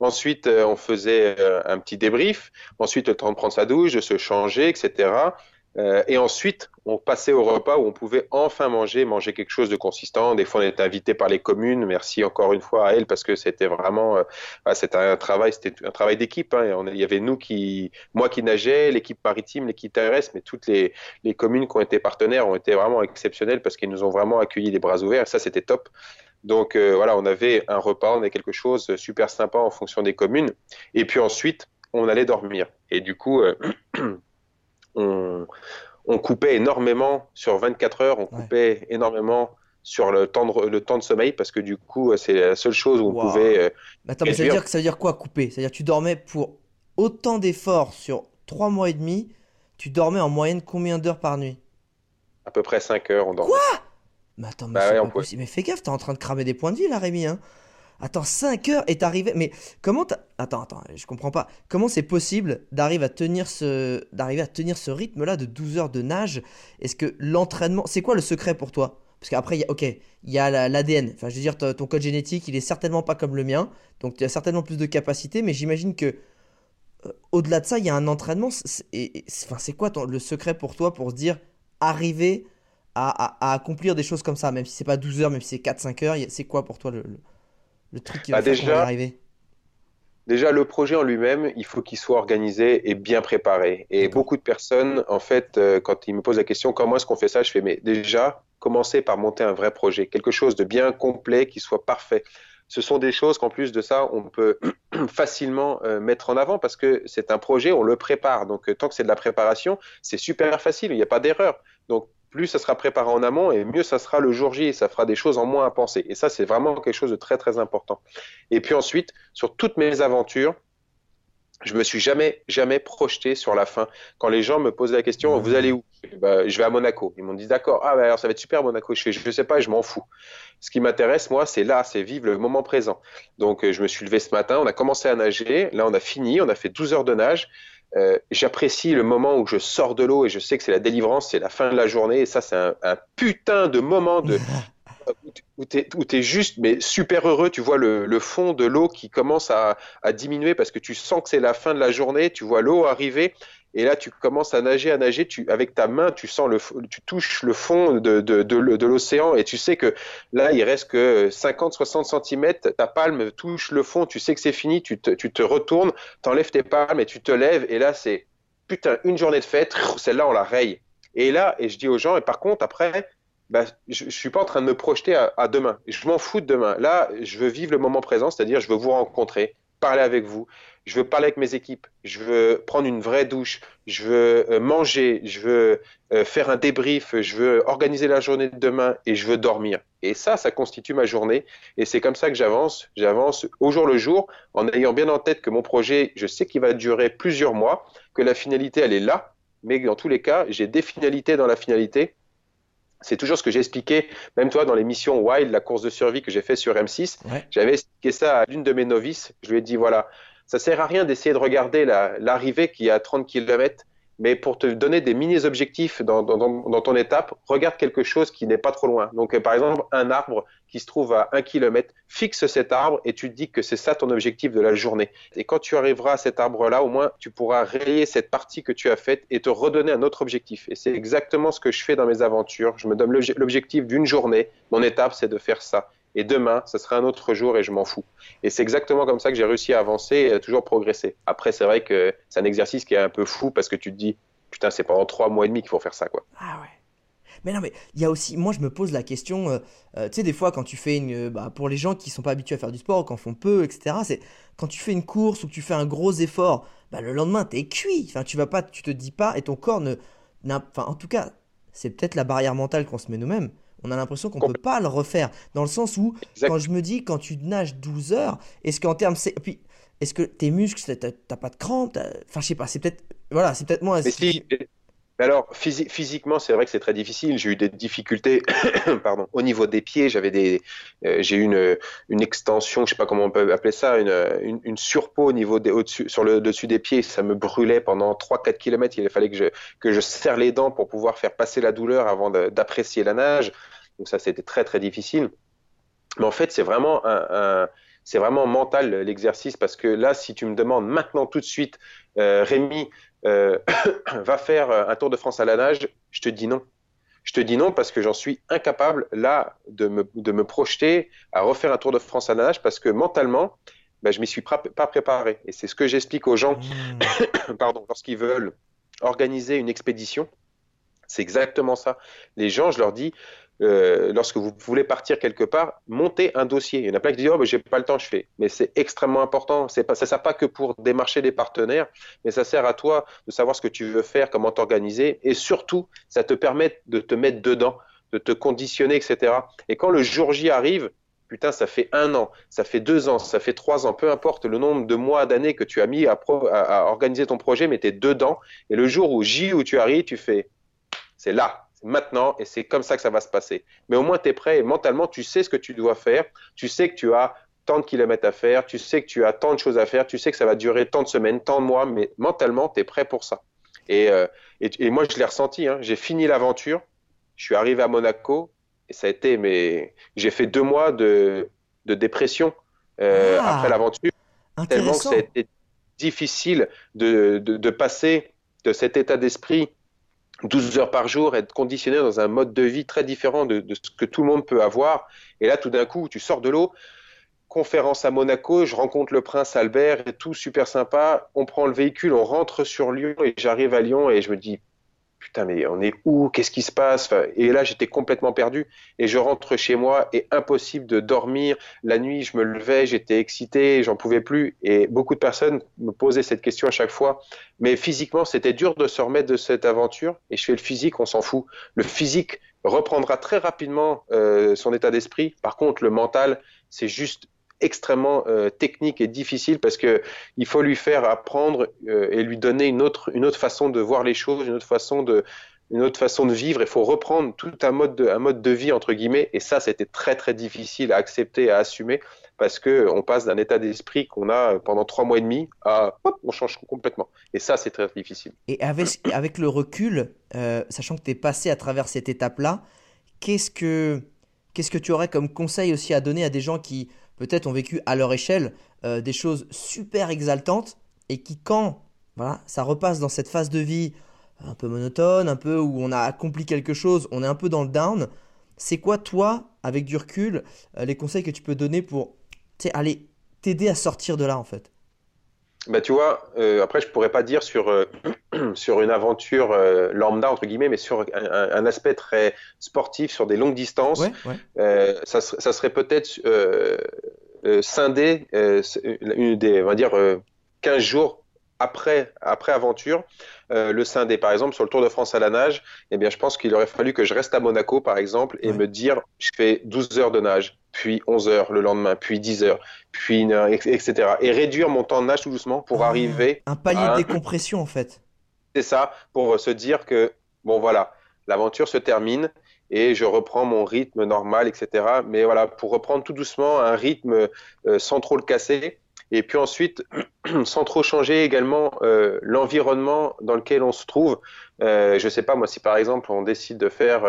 Ensuite, euh, on faisait un petit débrief. Ensuite, le temps de prendre sa douche, de se changer, etc. Euh, et ensuite, on passait au repas où on pouvait enfin manger, manger quelque chose de consistant. Des fois, on était invité par les communes. Merci encore une fois à elle parce que c'était vraiment, euh, ah, c'était un travail, c'était un travail d'équipe. Hein. il y avait nous qui, moi qui nageais, l'équipe maritime, l'équipe terrestre, mais toutes les, les, communes qui ont été partenaires ont été vraiment exceptionnelles parce qu'ils nous ont vraiment accueillis les bras ouverts. Et ça, c'était top. Donc euh, voilà, on avait un repas, on avait quelque chose de super sympa en fonction des communes. Et puis ensuite, on allait dormir. Et du coup, on, coupait énormément sur 24 heures, on coupait énormément sur le temps, de, le temps de sommeil parce que du coup, c'est la seule chose où on pouvait. Euh, Attends, mais ça veut, dire, ça veut dire quoi couper? C'est-à-dire que tu dormais pour autant d'efforts sur 3 mois et demi, tu dormais en moyenne combien d'heures par nuit? À peu près 5 heures, on dormait. Quoi? Mais attends, mais, bah mais fais gaffe, t'es en train de cramer des points de vie là, Rémi. Hein Attends, 5 heures est arrivé. Mais comment t'as... Attends, attends, je comprends pas. Comment c'est possible d'arriver à tenir ce, ce rythme-là de 12 heures de nage? Est-ce que l'entraînement, c'est quoi le secret pour toi? Parce qu'après, ok, il y a l'ADN. Enfin, je veux dire, ton code génétique, il est certainement pas comme le mien, donc tu as certainement plus de capacité. Mais j'imagine que euh, au-delà de ça, il y a un entraînement. enfin, c'est quoi le secret pour toi pour se dire arriver à, accomplir des choses comme ça, même si c'est pas 12 heures, même si c'est 4-5 heures, c'est quoi pour toi le le truc qui va bah, déjà, arriver Déjà, le projet en lui-même, il faut qu'il soit organisé et bien préparé. Et beaucoup de personnes, en fait, euh, quand ils me posent la question comment est-ce qu'on fait ça, je fais mais déjà, commencez par monter un vrai projet, quelque chose de bien complet, qui soit parfait. Ce sont des choses qu'en plus de ça, on peut facilement euh, mettre en avant parce que c'est un projet, on le prépare. Donc, euh, tant que c'est de la préparation, c'est super facile, il n'y a pas d'erreur. Donc, plus ça sera préparé en amont et mieux ça sera le jour J et ça fera des choses en moins à penser. Et ça, c'est vraiment quelque chose de très très important. Et puis ensuite, sur toutes mes aventures, je me suis jamais jamais projeté sur la fin. Quand les gens me posaient la question, vous allez où? Bah, Je vais à Monaco. Ils m'ont dit d'accord. Ah bah, alors ça va être super Monaco. Je fais, je sais pas, je m'en fous. Ce qui m'intéresse moi, c'est là, c'est vivre le moment présent. Donc euh, je me suis levé ce matin, on a commencé à nager. Là, on a fini, on a fait 12 heures de nage. Euh, j'apprécie le moment où je sors de l'eau et je sais que c'est la délivrance, c'est la fin de la journée. Et ça, c'est un, putain de moment de, où tu es, juste mais super heureux. Tu vois le, fond de l'eau qui commence à, diminuer parce que tu sens que c'est la fin de la journée. Tu vois l'eau arriver Et là, tu commences à nager, à nager. Tu, avec ta main, tu sens le, tu touches le fond de, de, de, l'océan et tu sais que là, il reste que 50, 60 cm. Ta palme touche le fond. Tu sais que c'est fini. Tu te, tu te retournes, t'enlèves tes palmes et tu te lèves. Et là, c'est putain une journée de fête. Celle-là, on la raye. Et là, et je dis aux gens, et par contre, après, bah, je, ne suis pas en train de me projeter à, à demain. Je m'en fous de demain. Là, je veux vivre le moment présent, c'est-à-dire je veux vous rencontrer, parler avec vous, je veux parler avec mes équipes, je veux prendre une vraie douche, je veux euh, manger, je veux euh, faire un débrief, je veux organiser la journée de demain et je veux dormir. Et ça, ça constitue ma journée. Et c'est comme ça que j'avance. J'avance au jour le jour en ayant bien en tête que mon projet, je sais qu'il va durer plusieurs mois, que la finalité, elle est là. Mais dans tous les cas, j'ai des finalités dans la finalité. C'est toujours ce que j'ai expliqué, même toi, dans l'émission Wild, la course de survie que j'ai fait sur M6. J'avais expliqué ça à l'une de mes novices. Je lui ai dit, voilà, ça sert à rien d'essayer de regarder l'arrivée qui est à 30 km, mais pour te donner des mini-objectifs dans, ton étape, regarde quelque chose qui n'est pas trop loin. Donc, euh, par exemple, un arbre qui se trouve à 1 km, fixe cet arbre et tu te dis que c'est ça ton objectif de la journée. Et quand tu arriveras à cet arbre-là, au moins, tu pourras rayer cette partie que tu as faite et te redonner un autre objectif. Et c'est exactement ce que je fais dans mes aventures. Je me donne l'objectif d'une journée. Mon étape, c'est de faire ça et demain, ce sera un autre jour et je m'en fous. Et c'est exactement comme ça que j'ai réussi à avancer et à toujours progresser. Après, c'est vrai que c'est un exercice qui est un peu fou parce que tu te dis, putain, c'est pendant trois mois et demi qu'il faut faire ça, quoi. Ah ouais. Mais non, mais il y a aussi, moi je me pose la question, euh, euh, tu sais, des fois quand tu fais une, bah, pour les gens qui sont pas habitués à faire du sport, qui en font peu, etc., c'est quand tu fais une course ou que tu fais un gros effort, bah, le lendemain t'es cuit. Enfin, tu vas pas, tu te dis pas, et ton corps ne, enfin, en tout cas, c'est peut-être la barrière mentale qu'on se met nous-mêmes on a l'impression qu'on ne peut pas le refaire. Dans le sens où, quand je me dis, quand tu nages 12 heures, est-ce qu'en termes. Puis, est-ce que tes muscles, t'as pas de crampes Enfin, je sais pas, c'est peut-être. Voilà, c'est peut-être moi. Mais si, alors, physiquement, c'est vrai que c'est très difficile. J'ai eu des difficultés, pardon, au niveau des pieds. J'avais des, euh, j'ai eu une, une extension, je sais pas comment on peut appeler ça, une, une, surpeau au niveau des, au-dessus, sur le dessus des pieds. Ça me brûlait pendant 3-4 km. Il fallait que je, que je serre les dents pour pouvoir faire passer la douleur avant d'apprécier la nage. Donc ça, c'était très très difficile. Mais en fait, c'est vraiment un, c'est vraiment mental l'exercice parce que là, si tu me demandes maintenant tout de suite, euh, Rémi, euh, va faire un Tour de France à la nage, je te dis non. Je te dis non parce que j'en suis incapable là de me, de me, projeter à refaire un Tour de France à la nage parce que mentalement, ben, je m'y suis pas préparé. Et c'est ce que j'explique aux gens, pardon, lorsqu'ils veulent organiser une expédition. C'est exactement ça. Les gens, je leur dis, euh, lorsque vous voulez partir quelque part, montez un dossier. Il y en a plein qui disent oh mais j'ai pas le temps, je fais. Mais c'est extrêmement important. C'est pas, ça sert pas que pour démarcher des partenaires, mais ça sert à toi de savoir ce que tu veux faire, comment t'organiser, et surtout ça te permet de te mettre dedans, de te conditionner, etc. Et quand le jour J arrive, putain, ça fait un an, ça fait deux ans, ça fait trois ans, peu importe le nombre de mois, d'années que tu as mis à, à, organiser ton projet, mais tu es dedans. Et le jour où J où tu arrives, tu fais, c'est là, maintenant et c'est comme ça que ça va se passer. Mais au moins, tu es prêt et mentalement, tu sais ce que tu dois faire. Tu sais que tu as tant de kilomètres à faire, tu sais que tu as tant de choses à faire, tu sais que ça va durer tant de semaines, tant de mois, mais mentalement, tu es prêt pour ça. Et, euh, et, moi, je l'ai ressenti. Hein. J'ai fini l'aventure, je suis arrivé à Monaco et ça a été, mais j'ai fait deux mois de, de dépression euh, ah. après l'aventure, tellement que ça a été difficile de, de, de passer de cet état d'esprit 12 heures par jour, être conditionné dans un mode de vie très différent de, ce que tout le monde peut avoir. Et là, tout d'un coup, tu sors de l'eau, conférence à Monaco, je rencontre le prince Albert et tout super sympa. On prend le véhicule, on rentre sur Lyon et j'arrive à Lyon et je me dis putain, mais on est où? Qu'est-ce qui se passe? Et là, j'étais complètement perdu. Et je rentre chez moi et impossible de dormir. La nuit, je me levais, j'étais excité, j'en pouvais plus. Et beaucoup de personnes me posaient cette question à chaque fois. Mais physiquement, c'était dur de se remettre de cette aventure. Et je fais le physique, on s'en fout. Le physique reprendra très rapidement euh, son état d'esprit. Par contre, le mental, c'est juste extrêmement euh, technique et difficile parce que il faut lui faire apprendre euh, et lui donner une autre une autre façon de voir les choses, une autre façon de une autre façon de vivre. Il faut reprendre tout un mode de, un mode de vie entre guillemets et ça c'était très très difficile à accepter à assumer parce que on passe d'un état d'esprit qu'on a pendant trois mois et demi à on change complètement et ça c'est très difficile. Et avec avec le recul, euh, sachant que tu es passé à travers cette étape là, qu'est-ce que qu'est-ce que tu aurais comme conseil aussi à donner à des gens qui peut-être ont vécu à leur échelle euh, des choses super exaltantes et qui, quand voilà, ça repasse dans cette phase de vie un peu monotone, un peu où on a accompli quelque chose, on est un peu dans le down. C'est quoi, toi, avec du recul, euh, les conseils que tu peux donner pour aller t'aider à sortir de là, en fait? Bah, tu vois, euh, après, je pourrais pas dire sur, euh, sur une aventure lambda, entre guillemets, mais sur un, aspect très sportif, sur des longues distances, ça, ça, serait peut-être scinder une des, on va dire, 15 jours après, après aventure, euh, le scindé. Par exemple, sur le Tour de France à la nage, eh bien, je pense qu'il aurait fallu que je reste à Monaco, par exemple, et me dire, je fais 12 heures de nage, puis 11 heures le lendemain, puis 10 heures, puis une heure, etc. Et réduire mon temps de nage tout doucement pour ah, arriver. Un palier de décompression, en fait. C'est ça, pour se dire que, bon, voilà, l'aventure se termine et je reprends mon rythme normal, etc. Mais voilà, pour reprendre tout doucement un rythme euh, sans trop le casser et puis ensuite, sans trop changer également euh, l'environnement dans lequel on se trouve. Euh, je ne sais pas, moi, si par exemple on décide de faire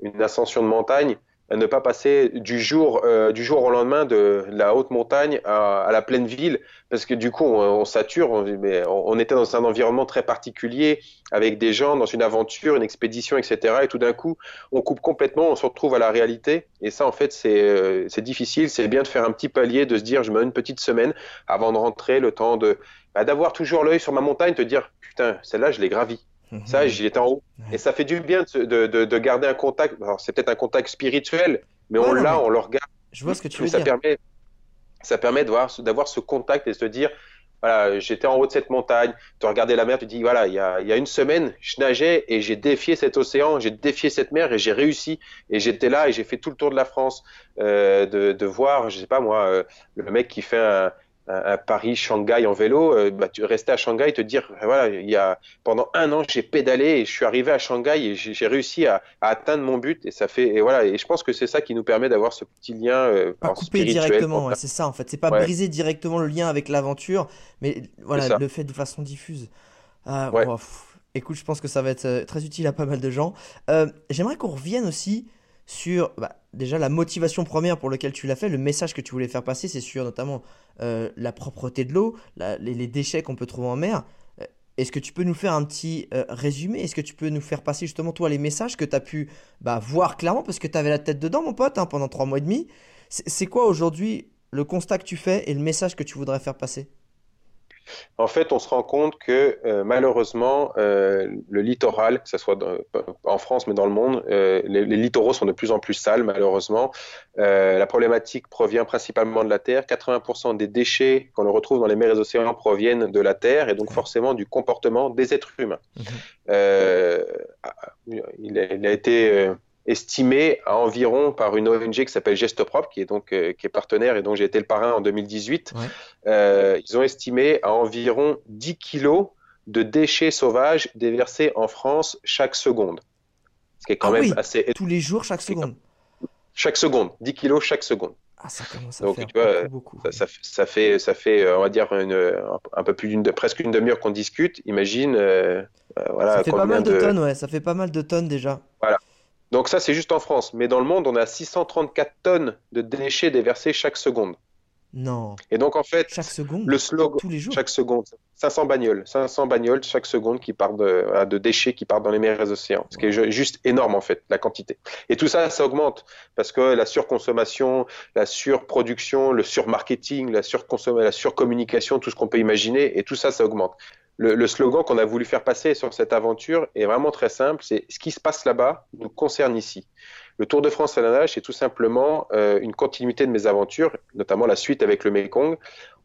une ascension de montagne, ne pas passer du jour, euh, du jour au lendemain de la haute montagne à, la pleine ville, parce que du coup on, sature, on, mais on, était dans un environnement très particulier, avec des gens, dans une aventure, une expédition, etc. Et tout d'un coup, on coupe complètement, on se retrouve à la réalité, et ça en fait c'est euh, difficile, c'est bien de faire un petit palier, de se dire je me mets une petite semaine avant de rentrer, le temps de bah, d'avoir toujours l'œil sur ma montagne, te dire putain, celle-là je l'ai gravie. Mhm. Ça, j'y étais en haut. Et ça fait du bien de, de, garder un contact. c'est peut-être un contact spirituel, mais on l'a, on le regarde. Je vois ce que tu veux ça dire. Permet, ça permet d'avoir ce contact et de se dire voilà, j'étais en haut de cette montagne, de regarder la mer, tu dis, voilà, il y a, y a, une semaine, je nageais et j'ai défié cet océan, j'ai défié cette mer et j'ai réussi. Et j'étais là et j'ai fait tout le tour de la France, euh, de, de, voir, je sais pas moi, euh, le mec qui fait un, à Paris-Shanghai en vélo, euh, bah, tu restais à Shanghai et te dire, voilà, il y a, pendant un an, j'ai pédalé et je suis arrivé à Shanghai et j'ai réussi à, atteindre mon but. Et ça fait, et voilà, et je pense que c'est ça qui nous permet d'avoir ce petit lien euh, pas coupé directement, c'est ça en fait, c'est pas briser directement le lien avec l'aventure, mais voilà, le fait de façon diffuse. Ah, écoute, je pense que ça va être euh, très utile à pas mal de gens. J'aimerais qu'on revienne aussi sur bah, déjà la motivation première pour laquelle tu l'as fait, le message que tu voulais faire passer, c'est sur notamment euh, la propreté de l'eau, les, déchets qu'on peut trouver en mer. Euh, est-ce que tu peux nous faire un petit euh, résumé? Est-ce que tu peux nous faire passer justement toi les messages que tu as pu bah, voir clairement? Parce que tu avais la tête dedans mon pote hein, pendant trois mois et demi. C'est quoi aujourd'hui le constat que tu fais et le message que tu voudrais faire passer? En fait, on se rend compte que euh, malheureusement, euh, le littoral, que ce soit en France mais dans le monde, euh, les, littoraux sont de plus en plus sales, malheureusement. la problématique provient principalement de la Terre. 80% des déchets qu'on retrouve dans les mers et les océans proviennent de la Terre et donc forcément du comportement des êtres humains. Mhm. il, a, été estimé à environ par une ONG qui s'appelle Geste Propre, qui est donc euh, qui est partenaire et dont j'ai été le parrain en 2018. Euh, ils ont estimé à environ 10 kilos de déchets sauvages déversés en France chaque seconde. Ce qui est quand ah même assez. Tous les jours, chaque seconde. Chaque seconde, 10 kilos chaque seconde. Ah, ça commence à faire tu vois, beaucoup, Ça, ça, fait, ça fait, on va dire, une, un peu plus d'une, presque une demi-heure qu'on discute. Imagine, euh, voilà. Ça fait pas mal de... de tonnes, ouais. Ça fait pas mal de tonnes déjà. Voilà. Donc ça, c'est juste en France. Mais dans le monde, on a 634 tonnes de déchets déversés chaque seconde. Non. Et donc en fait, chaque seconde, le slogan, tous les jours, chaque seconde, 500 bagnoles, 500 bagnoles chaque seconde qui partent de, de déchets qui partent dans les mers et les océans, ce qui est juste énorme en fait, la quantité. Et tout ça, ça augmente parce que la surconsommation, la surproduction, le surmarketing, la surconsommation, la surcommunication, tout ce qu'on peut imaginer, et tout ça, ça augmente le, slogan qu'on a voulu faire passer sur cette aventure est vraiment très simple. C'est ce qui se passe là-bas nous concerne ici. Le Tour de France à la nage, c'est tout simplement euh, une continuité de mes aventures, notamment la suite avec le Mekong.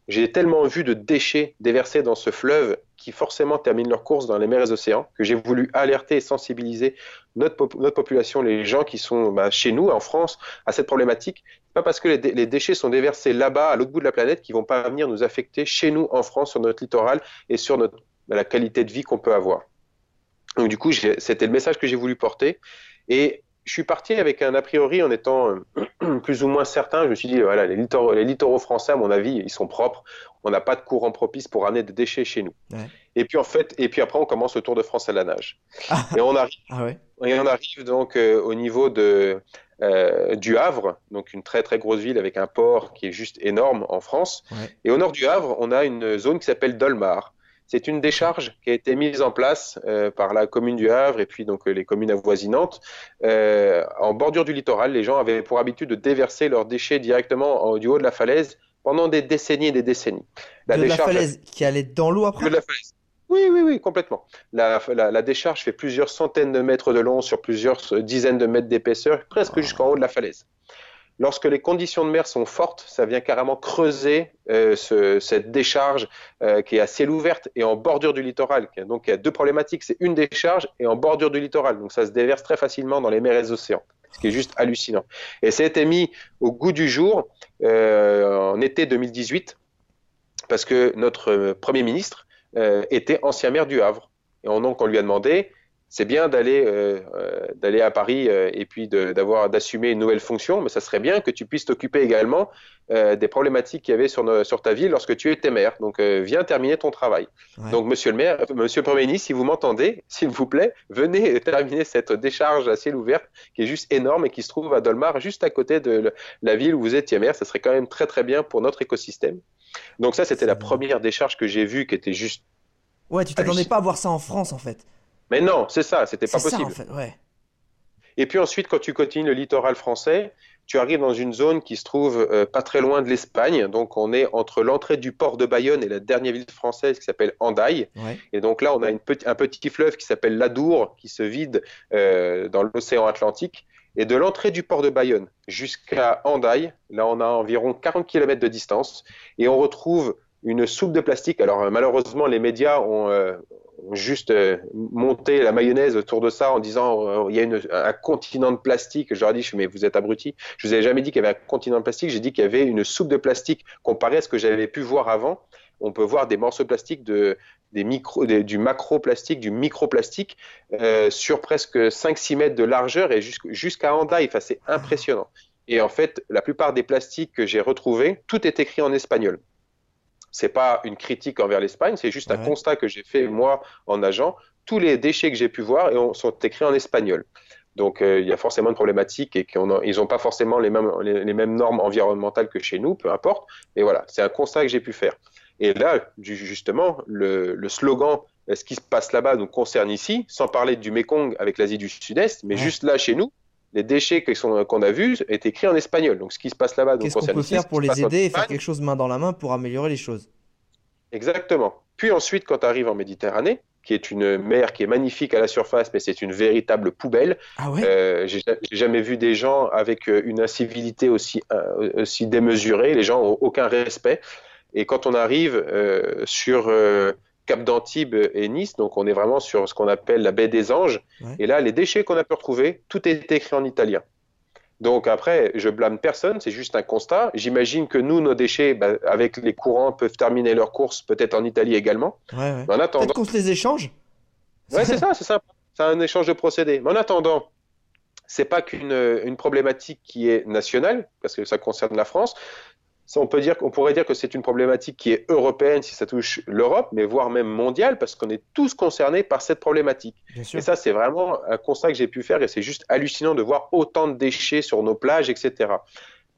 J'ai tellement vu de déchets déversés dans ce fleuve qui forcément terminent leur course dans les mers et océans que j'ai voulu alerter et sensibiliser notre, notre population, les gens qui sont bah, chez nous en France, à cette problématique. Pas parce que les, les déchets sont déversés là-bas, à l'autre bout de la planète, qu'ils vont pas venir nous affecter chez nous en France, sur notre littoral et sur notre, bah, la qualité de vie qu'on peut avoir. Donc du coup, c'était le message que j'ai voulu porter. Et je suis parti avec un a priori en étant euh, plus ou moins certain. Je me suis dit, voilà, les littoraux, les littoraux français, à mon avis, ils sont propres. On n'a pas de courant propice pour amener des déchets chez nous. Et puis en fait, et puis après, on commence le Tour de France à la nage. Ah. et on arrive, ah et on arrive donc euh, au niveau de euh, du Havre, donc une très très grosse ville avec un port qui est juste énorme en France. Et au nord du Havre, on a une zone qui s'appelle Dolmar C'est une décharge qui a été mise en place euh, par la commune du Havre et puis donc euh, les communes avoisinantes. Euh, en bordure du littoral, les gens avaient pour habitude de déverser leurs déchets directement en- du haut de la falaise pendant des décennies et des décennies. de la décharge- falaise qui allait dans l'eau après de la falaise. Oui, oui, oui, complètement. La, la- la décharge fait plusieurs centaines de mètres de long sur plusieurs dizaines de mètres d'épaisseur, presque jusqu'en haut de la falaise. Lorsque les conditions de mer sont fortes, ça vient carrément creuser euh, ce- cette décharge euh, qui est à ciel ouverte et en bordure du littoral. Donc il y a deux problématiques, c'est une décharge et en bordure du littoral. Donc ça se déverse très facilement dans les mers et les océans, ce qui est juste hallucinant. Et ça a été mis au goût du jour euh, en été 2018 parce que notre Premier ministre était ancien maire du Havre. Et on, donc on lui a demandé, c'est bien d'aller euh, euh, d'aller à Paris euh, et puis d'avoir d'assumer une nouvelle fonction, mais ça serait bien que tu puisses t'occuper également euh, des problématiques qu'il y avait sur, sur ta ville lorsque tu étais maire. Donc euh, viens terminer ton travail. Ouais. Donc Monsieur le maire, Monsieur le Premier ministre, si vous m'entendez, s'il vous plaît, venez terminer cette décharge à ciel ouvert qui est juste énorme et qui se trouve à Dolmar, juste à côté de le- la ville où vous étiez maire. Ça serait quand même très très bien pour notre écosystème. Donc ça, c'était la première décharge que j'ai vue qui était juste Ouais, tu t'attendais pas à voir ça en France en fait. Mais non, c'est ça, c'était pas ça possible. en fait, ouais. Et puis ensuite, quand tu continues le littoral français, tu arrives dans une zone qui se trouve euh, pas très loin de l'Espagne. Donc on est entre l'entrée du port de Bayonne et la dernière ville française qui s'appelle. Ouais. Et donc là, on a une petit- un petit fleuve qui s'appelle l'Adour qui se vide euh, dans l'océan Atlantique. Et de l'entrée du port de Bayonne jusqu'à Hendaye, là on a environ 40 km de distance, et on retrouve une soupe de plastique. Alors euh, malheureusement, les médias ont, euh, juste euh, monté la mayonnaise autour de ça en disant il y a un continent de plastique. Je leur ai dit mais vous êtes abrutis. Je vous avais jamais dit qu'il y avait un continent de plastique. J'ai dit qu'il y avait une soupe de plastique comparée à ce que j'avais pu voir avant. On peut voir des morceaux de plastique de des micro, du macroplastique, du microplastique sur presque 5-6 mètres de largeur et jusqu'- jusqu'à Hendaye. Enfin, c'est impressionnant. Et en fait, la plupart des plastiques que j'ai retrouvés, tout est écrit en espagnol. C'est pas une critique envers l'Espagne, c'est juste un constat que j'ai fait moi en nageant. Tous les déchets que j'ai pu voir sont écrits en espagnol. Donc euh, il y a forcément une problématique et qu'ils n'ont pas forcément les mêmes, les, les mêmes normes environnementales que chez nous, peu importe. Mais voilà, c'est un constat que j'ai pu faire. Et là, ju- justement, le, le slogan ce qui se passe là-bas nous concerne ici, sans parler du Mékong avec l'Asie du Sud-Est, mais Ouais. juste là chez nous, les déchets qu'on a vus est écrit en espagnol. Donc ce qui se passe là-bas Qu'est-ce qu'on peut faire pour les aider et faire quelque chose main dans la main pour améliorer les choses? Exactement. Puis ensuite, quand tu arrives en Méditerranée, qui est une mer qui est magnifique à la surface, mais c'est une véritable poubelle. Ah ouais? Euh, j'ai jamais vu des gens avec euh, une incivilité aussi, euh, aussi démesurée. Les gens ont aucun respect. Et quand on arrive euh, sur euh, Cap d'Antibes et Nice, donc on est vraiment sur ce qu'on appelle la baie des Anges. Ouais. Et là, les déchets qu'on a pu retrouver, tout est écrit en italien. Donc après, je blâme personne, c'est juste un constat. J'imagine que nous, nos déchets, bah, avec les courants, peuvent terminer leur course peut-être en Italie également. Ouais, ouais. Mais en attendant, Peut-être qu'on se les échange? Ouais, c'est ça, c'est ça. C'est un échange de procédés. Mais en attendant, c'est pas qu'une une problématique qui est nationale, parce que ça concerne la France. Ça, on peut dire, on pourrait dire que c'est une problématique qui est européenne si ça touche l'Europe, mais voire même mondiale, parce qu'on est tous concernés par cette problématique. Et ça, c'est vraiment un constat que j'ai pu faire, et c'est juste hallucinant de voir autant de déchets sur nos plages, etc.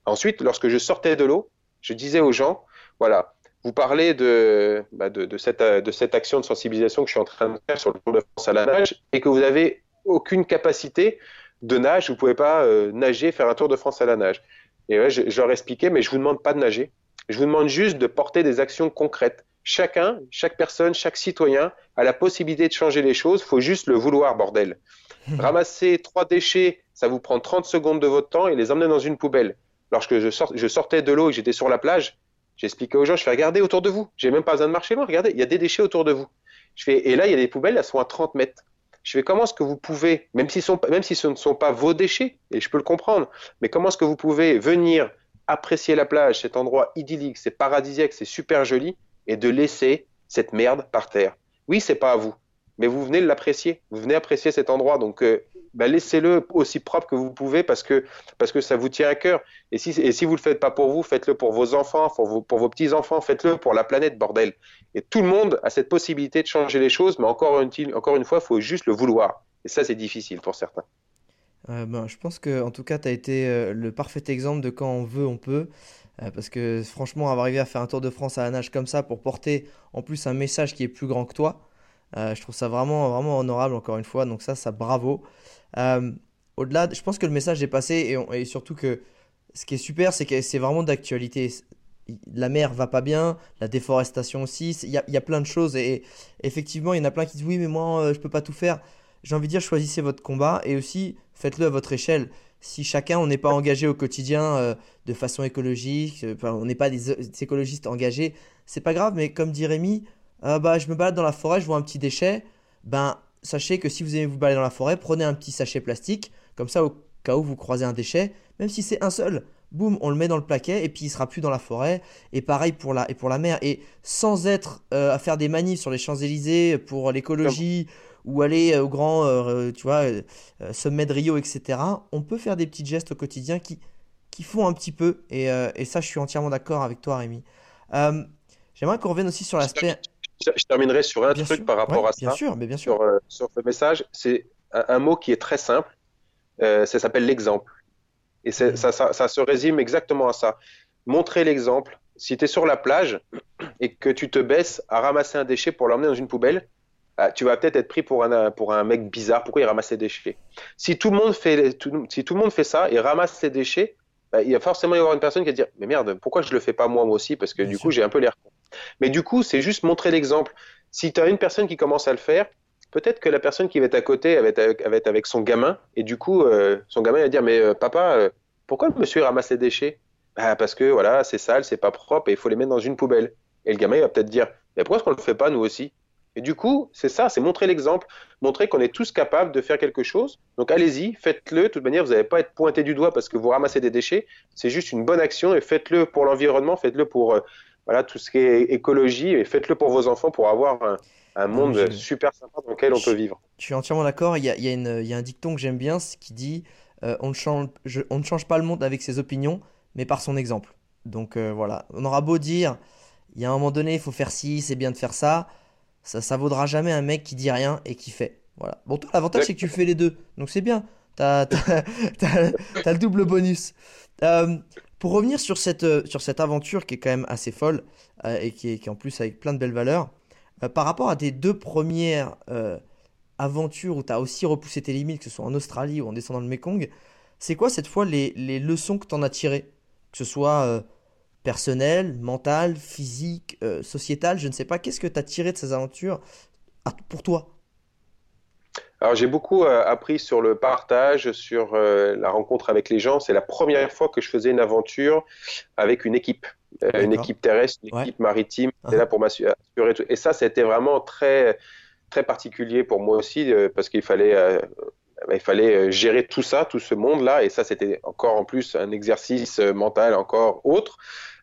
Ensuite, lorsque je sortais de l'eau, je disais aux gens, voilà, vous parlez de, bah, de, de cette, de cette action de sensibilisation que je suis en train de faire sur le Tour de France à la nage, et que vous avez aucune capacité de nage, vous pouvez pas euh, nager, faire un Tour de France à la nage. Et ouais, je, je leur expliquais, mais je vous demande pas de nager. Je vous demande juste de porter des actions concrètes. Chacun, chaque personne, chaque citoyen a la possibilité de changer les choses. faut juste le vouloir, bordel. Ramasser trois déchets, ça vous prend 30 secondes de votre temps et les emmener dans une poubelle. Lorsque je, sort- je sortais de l'eau et que j'étais sur la plage, j'expliquais aux gens, je fais regarder autour de vous. J'ai même pas besoin de marcher loin. Regardez, il y a des déchets autour de vous. Je fais, et là, il y a des poubelles, elles sont à 30 mètres. Je fais comment est-ce que vous pouvez, même si, ce ne sont pas vos déchets, et je peux le comprendre, mais comment est-ce que vous pouvez venir apprécier la plage, cet endroit idyllique, c'est paradisiaque, c'est super joli, et de laisser cette merde par terre? Oui, c'est pas à vous, mais vous venez l'apprécier, vous venez apprécier cet endroit, donc euh, bah, laissez-le aussi propre que vous pouvez parce que, parce que ça vous tient à cœur. Et si, et si vous le faites pas pour vous, faites-le pour vos enfants, pour vos, pour vos petits-enfants, faites-le pour la planète, bordel. Et tout le monde a cette possibilité de changer les choses, mais encore une, encore une fois, il faut juste le vouloir. Et ça, c'est difficile pour certains. Euh, ben, je pense que en tout cas, tu as été euh, le parfait exemple de quand on veut, on peut. Euh, parce que franchement, avoir arrivé à faire un Tour de France à la nage comme ça pour porter en plus un message qui est plus grand que toi, je trouve ça vraiment, vraiment honorable encore une fois. Donc ça, ça bravo. Euh, au-delà, je pense que le message est passé et, surtout que ce qui est super, c'est que c'est vraiment d'actualité. La mer va pas bien, la déforestation aussi. Il y y a plein de choses et, effectivement, il y en a plein qui disent oui, mais moi, euh, je peux pas tout faire. J'ai envie de dire, choisissez votre combat et aussi faites-le à votre échelle. Si chacun, on n'est pas engagé au quotidien euh, de façon écologique, euh, on n'est pas des, des écologistes engagés, c'est pas grave, mais comme dit Rémi, euh, bah, je me balade dans la forêt, je vois un petit déchet, ben, sachez que si vous aimez vous balader dans la forêt, prenez un petit sachet plastique, comme ça, au cas où vous croisez un déchet, même si c'est un seul, boum, on le met dans le plaquet et puis il sera plus dans la forêt. Et pareil pour la, et pour la mer. Et sans être euh, à faire des manifs sur les Champs-Élysées pour l'écologie ou aller euh, au grand, euh, tu vois, sommet de Rio, etc. On peut faire des petits gestes au quotidien qui, qui font un petit peu. Et, et ça, je suis entièrement d'accord avec toi, Rémi. J'aimerais qu'on revienne aussi sur l'aspect. Je, je terminerai sur un Bien truc sûr, par rapport ouais, à ça. Bien sûr, mais bien sûr. sur, euh, sur ce message, c'est un, un mot qui est très simple. Euh, ça s'appelle l'exemple. Et ça, ça, ça se résume exactement à ça. Montrer l'exemple. Si tu es sur la plage et que tu te baisses à ramasser un déchet pour l'emmener dans une poubelle, ah, tu vas peut-être être pris pour un, pour un mec bizarre. Pourquoi il ramasse ses déchets? Si tout, le monde fait, tout- si tout le monde fait ça et ramasse ses déchets, bah, il va forcément y avoir une personne qui va dire Mais merde, pourquoi je le fais pas moi, moi aussi? Parce que Bien du sûr. coup, j'ai un peu l'air con. Mais du coup, c'est juste montrer l'exemple. Si tu as une personne qui commence à le faire, peut-être que la personne qui va être à côté, elle va être avec, son gamin, et du coup, euh, son gamin va dire Mais euh, papa, euh, pourquoi monsieur ramasse les déchets? Bah, Parce que voilà, c'est sale, c'est pas propre, et il faut les mettre dans une poubelle. Et le gamin il va peut-être dire Mais pourquoi est-ce qu'on le fait pas nous aussi? Et du coup, c'est ça, c'est montrer l'exemple, montrer qu'on est tous capables de faire quelque chose. Donc allez-y, faites-le. De toute manière, vous n'allez pas être pointé du doigt parce que vous ramassez des déchets. C'est juste une bonne action et faites-le pour l'environnement, faites-le pour euh, voilà, tout ce qui est écologie et faites-le pour vos enfants pour avoir un, un monde super sympa dans lequel on peut vivre. Je suis entièrement d'accord. Il y a, il y a une- il y a un dicton que j'aime bien c'est qui dit euh, on, ne change, je- on ne change pas le monde avec ses opinions, mais par son exemple. Donc euh, voilà, on aura beau dire il y a un moment donné, il faut faire ci, c'est bien de faire ça. Ça, ça vaudra jamais un mec qui dit rien et qui fait. Voilà. Bon, toi, l'avantage, c'est que tu fais les deux. Donc c'est bien. T'as le double bonus. Euh, pour revenir sur cette, euh, sur cette aventure qui est quand même assez folle euh, et qui est, qui en plus avec plein de belles valeurs, euh, par rapport à tes deux premières aventures où tu as aussi repoussé tes limites, que ce soit en Australie ou en descendant le Mekong, c'est quoi cette fois les, les leçons que tu en as tirées? Que ce soit personnel, mental, physique, sociétal, je ne sais pas. Qu'est-ce que tu as tiré de ces aventures pour toi? Alors j'ai beaucoup euh, appris sur le partage, sur euh, la rencontre avec les gens. C'est la première fois que je faisais une aventure avec une équipe, Euh, une équipe terrestre, une Ouais. équipe maritime. C'était Uh-huh. là pour m'assurer tout. Et ça, c'était vraiment très très particulier pour moi aussi parce qu'il fallait il fallait gérer tout ça, tout ce monde-là. Et ça, c'était encore en plus un exercice mental encore autre.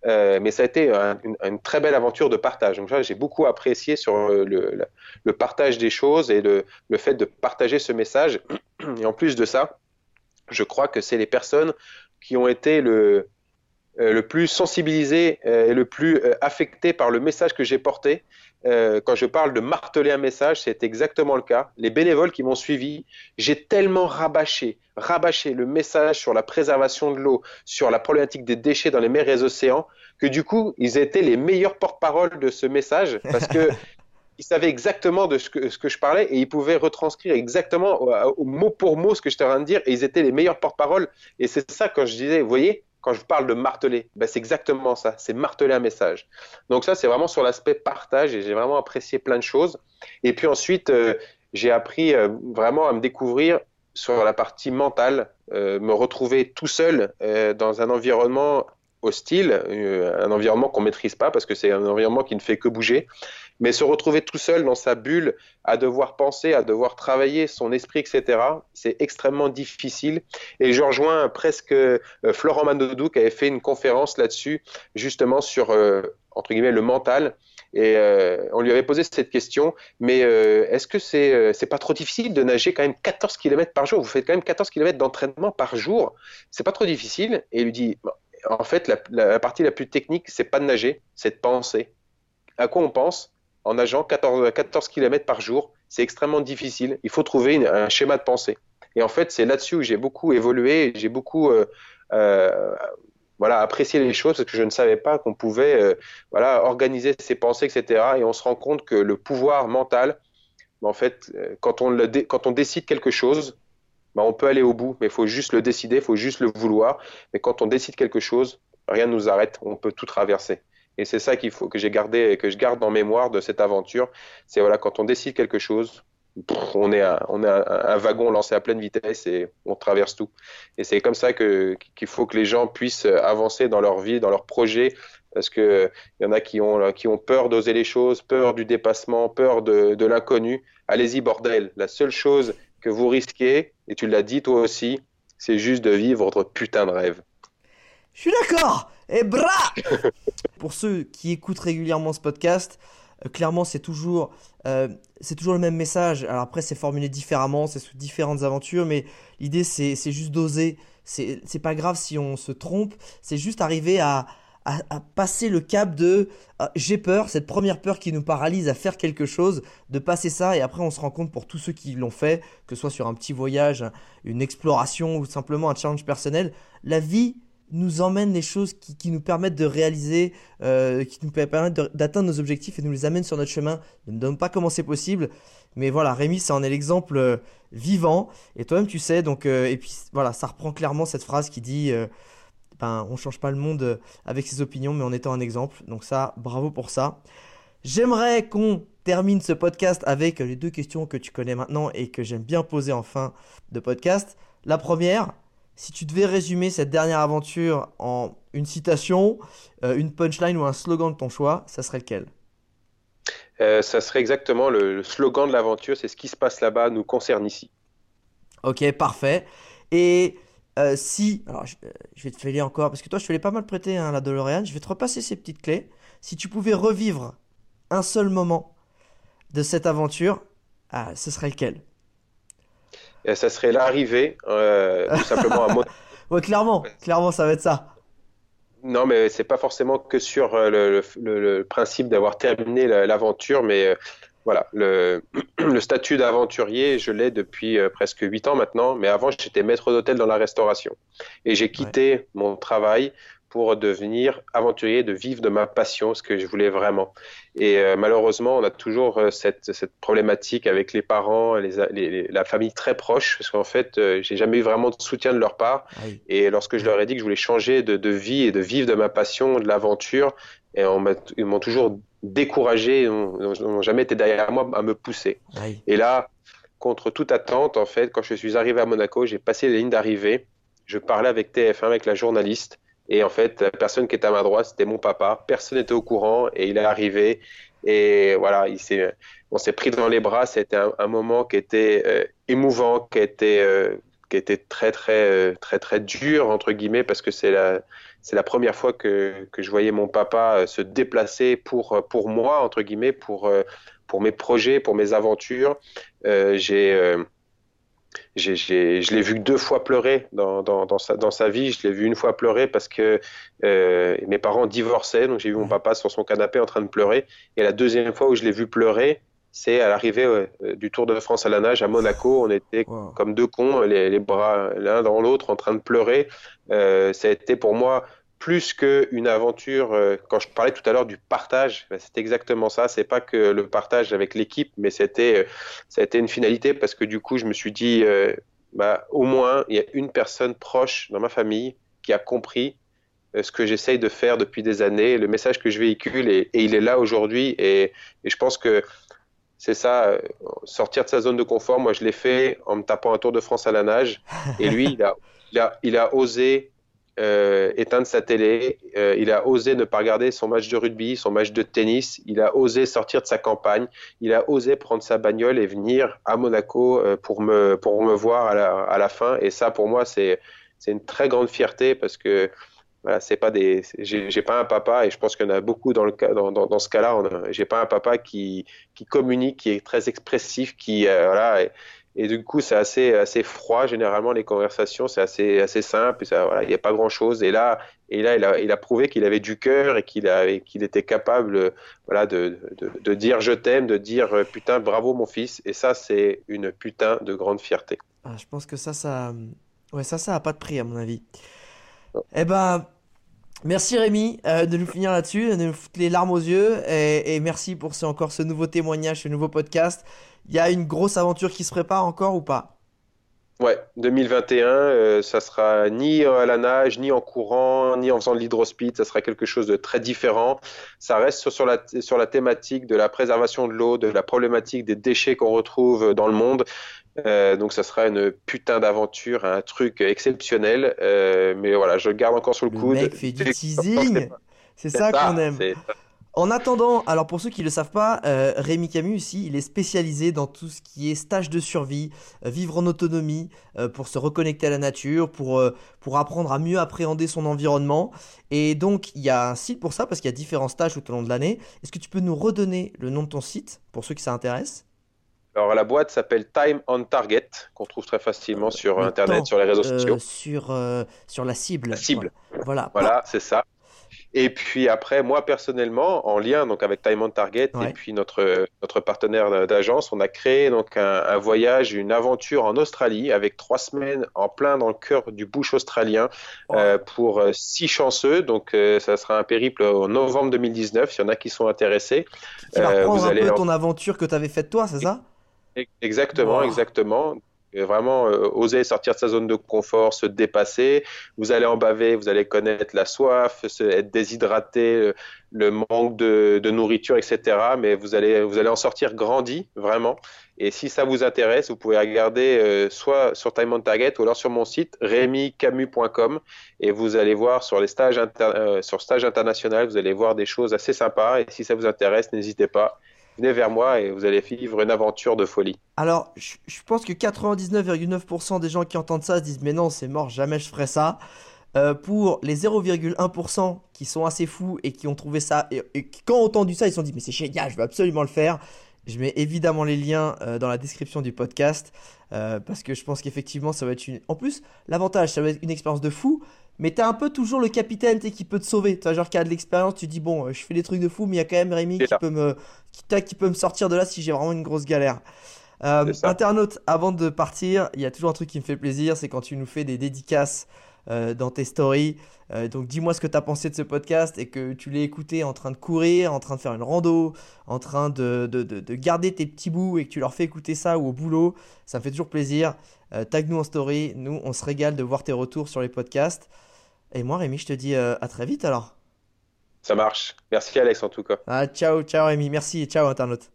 Euh, mais ça a été un- une, très belle aventure de partage. Donc j'ai beaucoup apprécié sur euh, le, partage des choses et le, fait de partager ce message. Et en plus de ça, je crois que c'est les personnes qui ont été le, euh, plus sensibilisées et le plus affectées par le message que j'ai porté. Euh, quand je parle de marteler un message, c'est exactement le cas. Les bénévoles qui m'ont suivi, j'ai tellement rabâché, rabâché le message sur la préservation de l'eau, sur la problématique des déchets dans les mers et les océans, que du coup, ils étaient les meilleurs porte-parole de ce message parce que ils savaient exactement de ce que, ce que je parlais et ils pouvaient retranscrire exactement au, au mot pour mot ce que j'étais en train de dire et ils étaient les meilleurs porte-parole. Et c'est ça quand je disais, vous voyez, je parle de marteler, ben c'est exactement ça, c'est marteler un message. Donc ça, c'est vraiment sur l'aspect partage et j'ai vraiment apprécié plein de choses. Et puis ensuite, euh, j'ai appris euh, vraiment à me découvrir sur la partie mentale, euh, me retrouver tout seul dans un environnement hostile, euh, un environnement qu'on maîtrise pas parce que c'est un environnement qui ne fait que bouger, mais se retrouver tout seul dans sa bulle, à devoir penser, à devoir travailler son esprit, etc. C'est extrêmement difficile. Et je rejoins presque euh, Florent Manodou qui avait fait une conférence là-dessus, justement sur euh, entre guillemets le mental. Et on lui avait posé cette question, mais est-ce que c'est euh, pas trop difficile de nager quand même 14 km par jour? Vous faites quand même 14 km d'entraînement par jour, c'est pas trop difficile Et il lui dit, en fait, la, partie la plus technique, c'est pas de nager, c'est de penser. À quoi on pense en nageant 14, 14 km par jour? C'est extrêmement difficile. Il faut trouver un schéma de pensée. Et en fait, c'est là-dessus où j'ai beaucoup évolué, j'ai beaucoup euh, euh, voilà, apprécier les choses parce que je ne savais pas qu'on pouvait euh, voilà, organiser ses pensées, etc. Et on se rend compte que le pouvoir mental, en fait, quand on décide quelque chose, bah, on peut aller au bout, mais il faut juste le décider, il faut juste le vouloir. Mais quand on décide quelque chose, rien ne nous arrête, on peut tout traverser. Et c'est ça qu'il faut que j'ai gardé, que je garde en mémoire de cette aventure. C'est voilà, quand on décide quelque chose, on est, un, un, wagon lancé à pleine vitesse et on traverse tout. Et c'est comme ça qu'il faut que les gens puissent avancer dans leur vie, dans leurs projets, parce qu'il y en a qui ont, qui ont peur d'oser les choses, peur du dépassement, peur de l'inconnu. Allez-y, bordel. La seule chose que vous risquez, et tu l'as dit toi aussi, c'est juste de vivre votre putain de rêve. Je suis d'accord Et bras Pour ceux qui écoutent régulièrement ce podcast, euh, clairement c'est toujours, euh, c'est toujours le même message. Alors après c'est formulé différemment, c'est sous différentes aventures, mais l'idée c'est, juste d'oser. C'est, c'est pas grave si on se trompe, c'est juste arriver à, à, passer le cap de ah, j'ai peur, cette première peur qui nous paralyse à faire quelque chose, de passer ça et après on se rend compte pour tous ceux qui l'ont fait, que ce soit sur un petit voyage, une exploration ou simplement un challenge personnel, la vie nous emmène les choses qui, nous permettent de réaliser, euh, qui nous permettent d'atteindre nos objectifs et nous les amène sur notre chemin. Ne me donne pas comment c'est possible. Mais voilà, Rémi, ça en est l'exemple euh, vivant. Et toi-même, tu sais. Donc, euh, et puis voilà, ça reprend clairement cette phrase qui dit ben, on change pas le monde avec ses opinions, mais en étant un exemple. Donc ça, bravo pour ça. J'aimerais qu'on termine ce podcast avec les deux questions que tu connais maintenant et que j'aime bien poser en fin de podcast. La première, si tu devais résumer cette dernière aventure en une citation, euh, une punchline ou un slogan de ton choix, ça serait lequel? Euh, Ça serait exactement le, slogan de l'aventure, c'est ce qui se passe là-bas nous concerne ici. Ok, parfait. Et euh, si, alors je, vais te filer encore, parce que toi je te l'ai pas mal prêté hein, la DeLorean, je vais te repasser ces petites clés. Si tu pouvais revivre un seul moment de cette aventure, ah, ce serait lequel? Ça serait l'arrivée, euh, tout simplement à ouais, clairement, clairement, ça va être ça. Non, mais c'est pas forcément que sur euh, le, principe d'avoir terminé l'aventure, mais euh, voilà, le, le statut d'aventurier, je l'ai depuis presque 8 ans maintenant, mais avant j'étais maître d'hôtel dans la restauration. Et j'ai quitté mon travail pour devenir aventurier, de vivre de ma passion, ce que je voulais vraiment. Et euh, malheureusement, on a toujours euh, cette, cette, problématique avec les parents, les, la famille très proche, parce qu'en fait, euh, j'ai jamais eu vraiment de soutien de leur part. Ah et lorsque je leur ai dit que je voulais changer de, de vie et de vivre de ma passion, de l'aventure, et on ils m'ont toujours découragé, ils n'ont jamais été derrière moi à me pousser. Et là, contre toute attente, en fait, quand je suis arrivé à Monaco, j'ai passé les lignes d'arrivée, je parlais avec TF1, avec la journaliste, et en fait, la personne qui était à ma droite, c'était mon papa. Personne n'était au courant et il est arrivé. Et voilà, il on s'est pris dans les bras. C'était un, moment qui était euh, émouvant, qui était, euh, qui était très, très, euh, très, très dur, entre guillemets, parce que c'est la, c'est la première fois que, que je voyais mon papa se déplacer pour, pour moi, entre guillemets, pour, pour mes projets, pour mes aventures. j'ai je l'ai vu deux fois pleurer dans, dans, dans, sa, dans sa vie. Je l'ai vu une fois pleurer parce que euh, mes parents divorçaient, donc j'ai vu mon papa sur son canapé en train de pleurer. Et la deuxième fois où je l'ai vu pleurer, c'est à l'arrivée euh, du Tour de France à la nage à Monaco. On était comme deux cons, les, les bras l'un dans l'autre, en train de pleurer. Euh, ça a été pour moi plus qu'une aventure, euh, quand je parlais tout à l'heure du partage, ben, c'est exactement ça. C'est pas que le partage avec l'équipe, mais c'était, euh, ça a été une finalité parce que du coup, je me suis dit, euh, bah, au moins, il y a une personne proche dans ma famille qui a compris ce que j'essaye de faire depuis des années, le message que je véhicule, et, il est là aujourd'hui. Et, je pense que c'est ça, sortir de sa zone de confort. Moi, je l'ai fait en me tapant un Tour de France à la nage, et lui, il a, osé euh, éteindre sa télé, euh, il a osé ne pas regarder son match de rugby, son match de tennis, il a osé sortir de sa campagne, il a osé prendre sa bagnole et venir à Monaco euh, pour, me, pour me voir à la, à la fin. Et ça, pour moi, c'est une très grande fierté parce que voilà, c'est pas des, j'ai pas un papa et je pense qu'il y en a beaucoup dans le dans, dans, ce cas-là. J'ai pas un papa qui, qui communique, qui est très expressif, qui voilà. Et du coup, c'est assez, assez froid. Généralement, les conversations, c'est assez, assez simple. Il n'y a pas grand-chose. Et là, et là il, a, il a prouvé qu'il avait du cœur et qu'il qu'il était capable voilà, de, de, de dire je t'aime, de dire putain, bravo mon fils. Et ça, c'est une putain de grande fierté. Ah, je pense que ça, ça, ouais, ça, ça a pas de prix à mon avis. Eh ben, Merci Rémi euh, de nous finir là-dessus, de nous foutre les larmes aux yeux et, et merci pour ce, encore ce nouveau témoignage, ce nouveau podcast. Il y a une grosse aventure qui se prépare encore ou pas? Ouais, 2021, euh, ça sera ni à la nage, ni en courant, ni en faisant de l'hydrospeed, ça sera quelque chose de très différent. Ça reste sur, sur la, sur la thématique de la préservation de l'eau, de la problématique des déchets qu'on retrouve dans le monde. Euh, donc ça sera une putain d'aventure, un truc exceptionnel. Euh, mais voilà, je le garde encore sur le, Le coude. mec fait du teasing, c'est ça ça, qu'on aime. En attendant, alors pour ceux qui ne le savent pas, euh, Rémi Camus ici, il est spécialisé dans tout ce qui est stage de survie, euh, vivre en autonomie, euh, pour se reconnecter à la nature, pour, pour apprendre à mieux appréhender son environnement. Et donc, il y a un site pour ça, parce qu'il y a différents stages tout au long de l'année. Est-ce que tu peux nous redonner le nom de ton site, pour ceux qui ça intéresse? Alors la boîte s'appelle Time on Target, qu'on trouve très facilement sur Internet, temps, sur les réseaux sociaux. sur, sur la cible. La cible. Voilà. Voilà, c'est ça. Et puis après, moi personnellement, en lien donc avec Time on Target Ouais. et puis notre notre partenaire d'agence, on a créé donc un, un voyage, une aventure en Australie avec trois semaines en plein dans le cœur du bush australien euh, pour euh, six chanceux. Donc euh, ça sera un périple en novembre 2019. S'il y en a qui sont intéressés, Qui va Euh, vous un allez peu en- ton aventure que tu avais faite toi, c'est ça? Exactement, Wow. exactement. Et Vraiment euh, oser sortir de sa zone de confort, se dépasser. Vous allez en baver, vous allez connaître la soif, être déshydraté, euh, le manque de, de nourriture, etc. Mais vous allez, vous allez en sortir grandi, vraiment. Et si ça vous intéresse, vous pouvez regarder euh, soit sur Time on Target ou alors sur mon site remycamus.com et vous allez voir sur les stages euh, sur stage international, vous allez voir des choses assez sympas. Et si ça vous intéresse, n'hésitez pas, venez vers moi et vous allez vivre une aventure de folie. Alors, je, pense que 99,9% des gens qui entendent ça se disent mais non, c'est mort, jamais je ferai ça. Euh, pour les 0,1% qui sont assez fous et qui ont trouvé ça et, qui, quand ont entendu ça, ils se sont dit mais c'est génial, je vais absolument le faire. Je mets évidemment les liens euh, dans la description du podcast euh, parce que je pense qu'effectivement ça va être une. En plus, l'avantage, ça va être une expérience de fou. Mais t'as un peu toujours le capitaine qui peut te sauver. Tu vois, genre qui a de l'expérience, tu dis bon, euh, je fais des trucs de fou, mais il y a quand même Rémi qui peut me, qui, qui peut me sortir de là si j'ai vraiment une grosse galère. Euh, internaute, avant de partir, il y a toujours un truc qui me fait plaisir, c'est quand tu nous fais des dédicaces euh, dans tes stories. Euh, donc dis-moi ce que tu as pensé de ce podcast et que tu l'aies écouté en train de courir, en train de faire une rando, en train de, de, de- de garder tes petits bouts et que tu leur fais écouter ça ou au boulot. Ça me fait toujours plaisir. Euh, tag nous en story, nous on se régale de voir tes retours sur les podcasts. Et moi Rémi, je te dis euh, à très vite alors. Ça marche. Merci Alex en tout cas. Ah, ciao, ciao Rémi, merci et ciao internaute.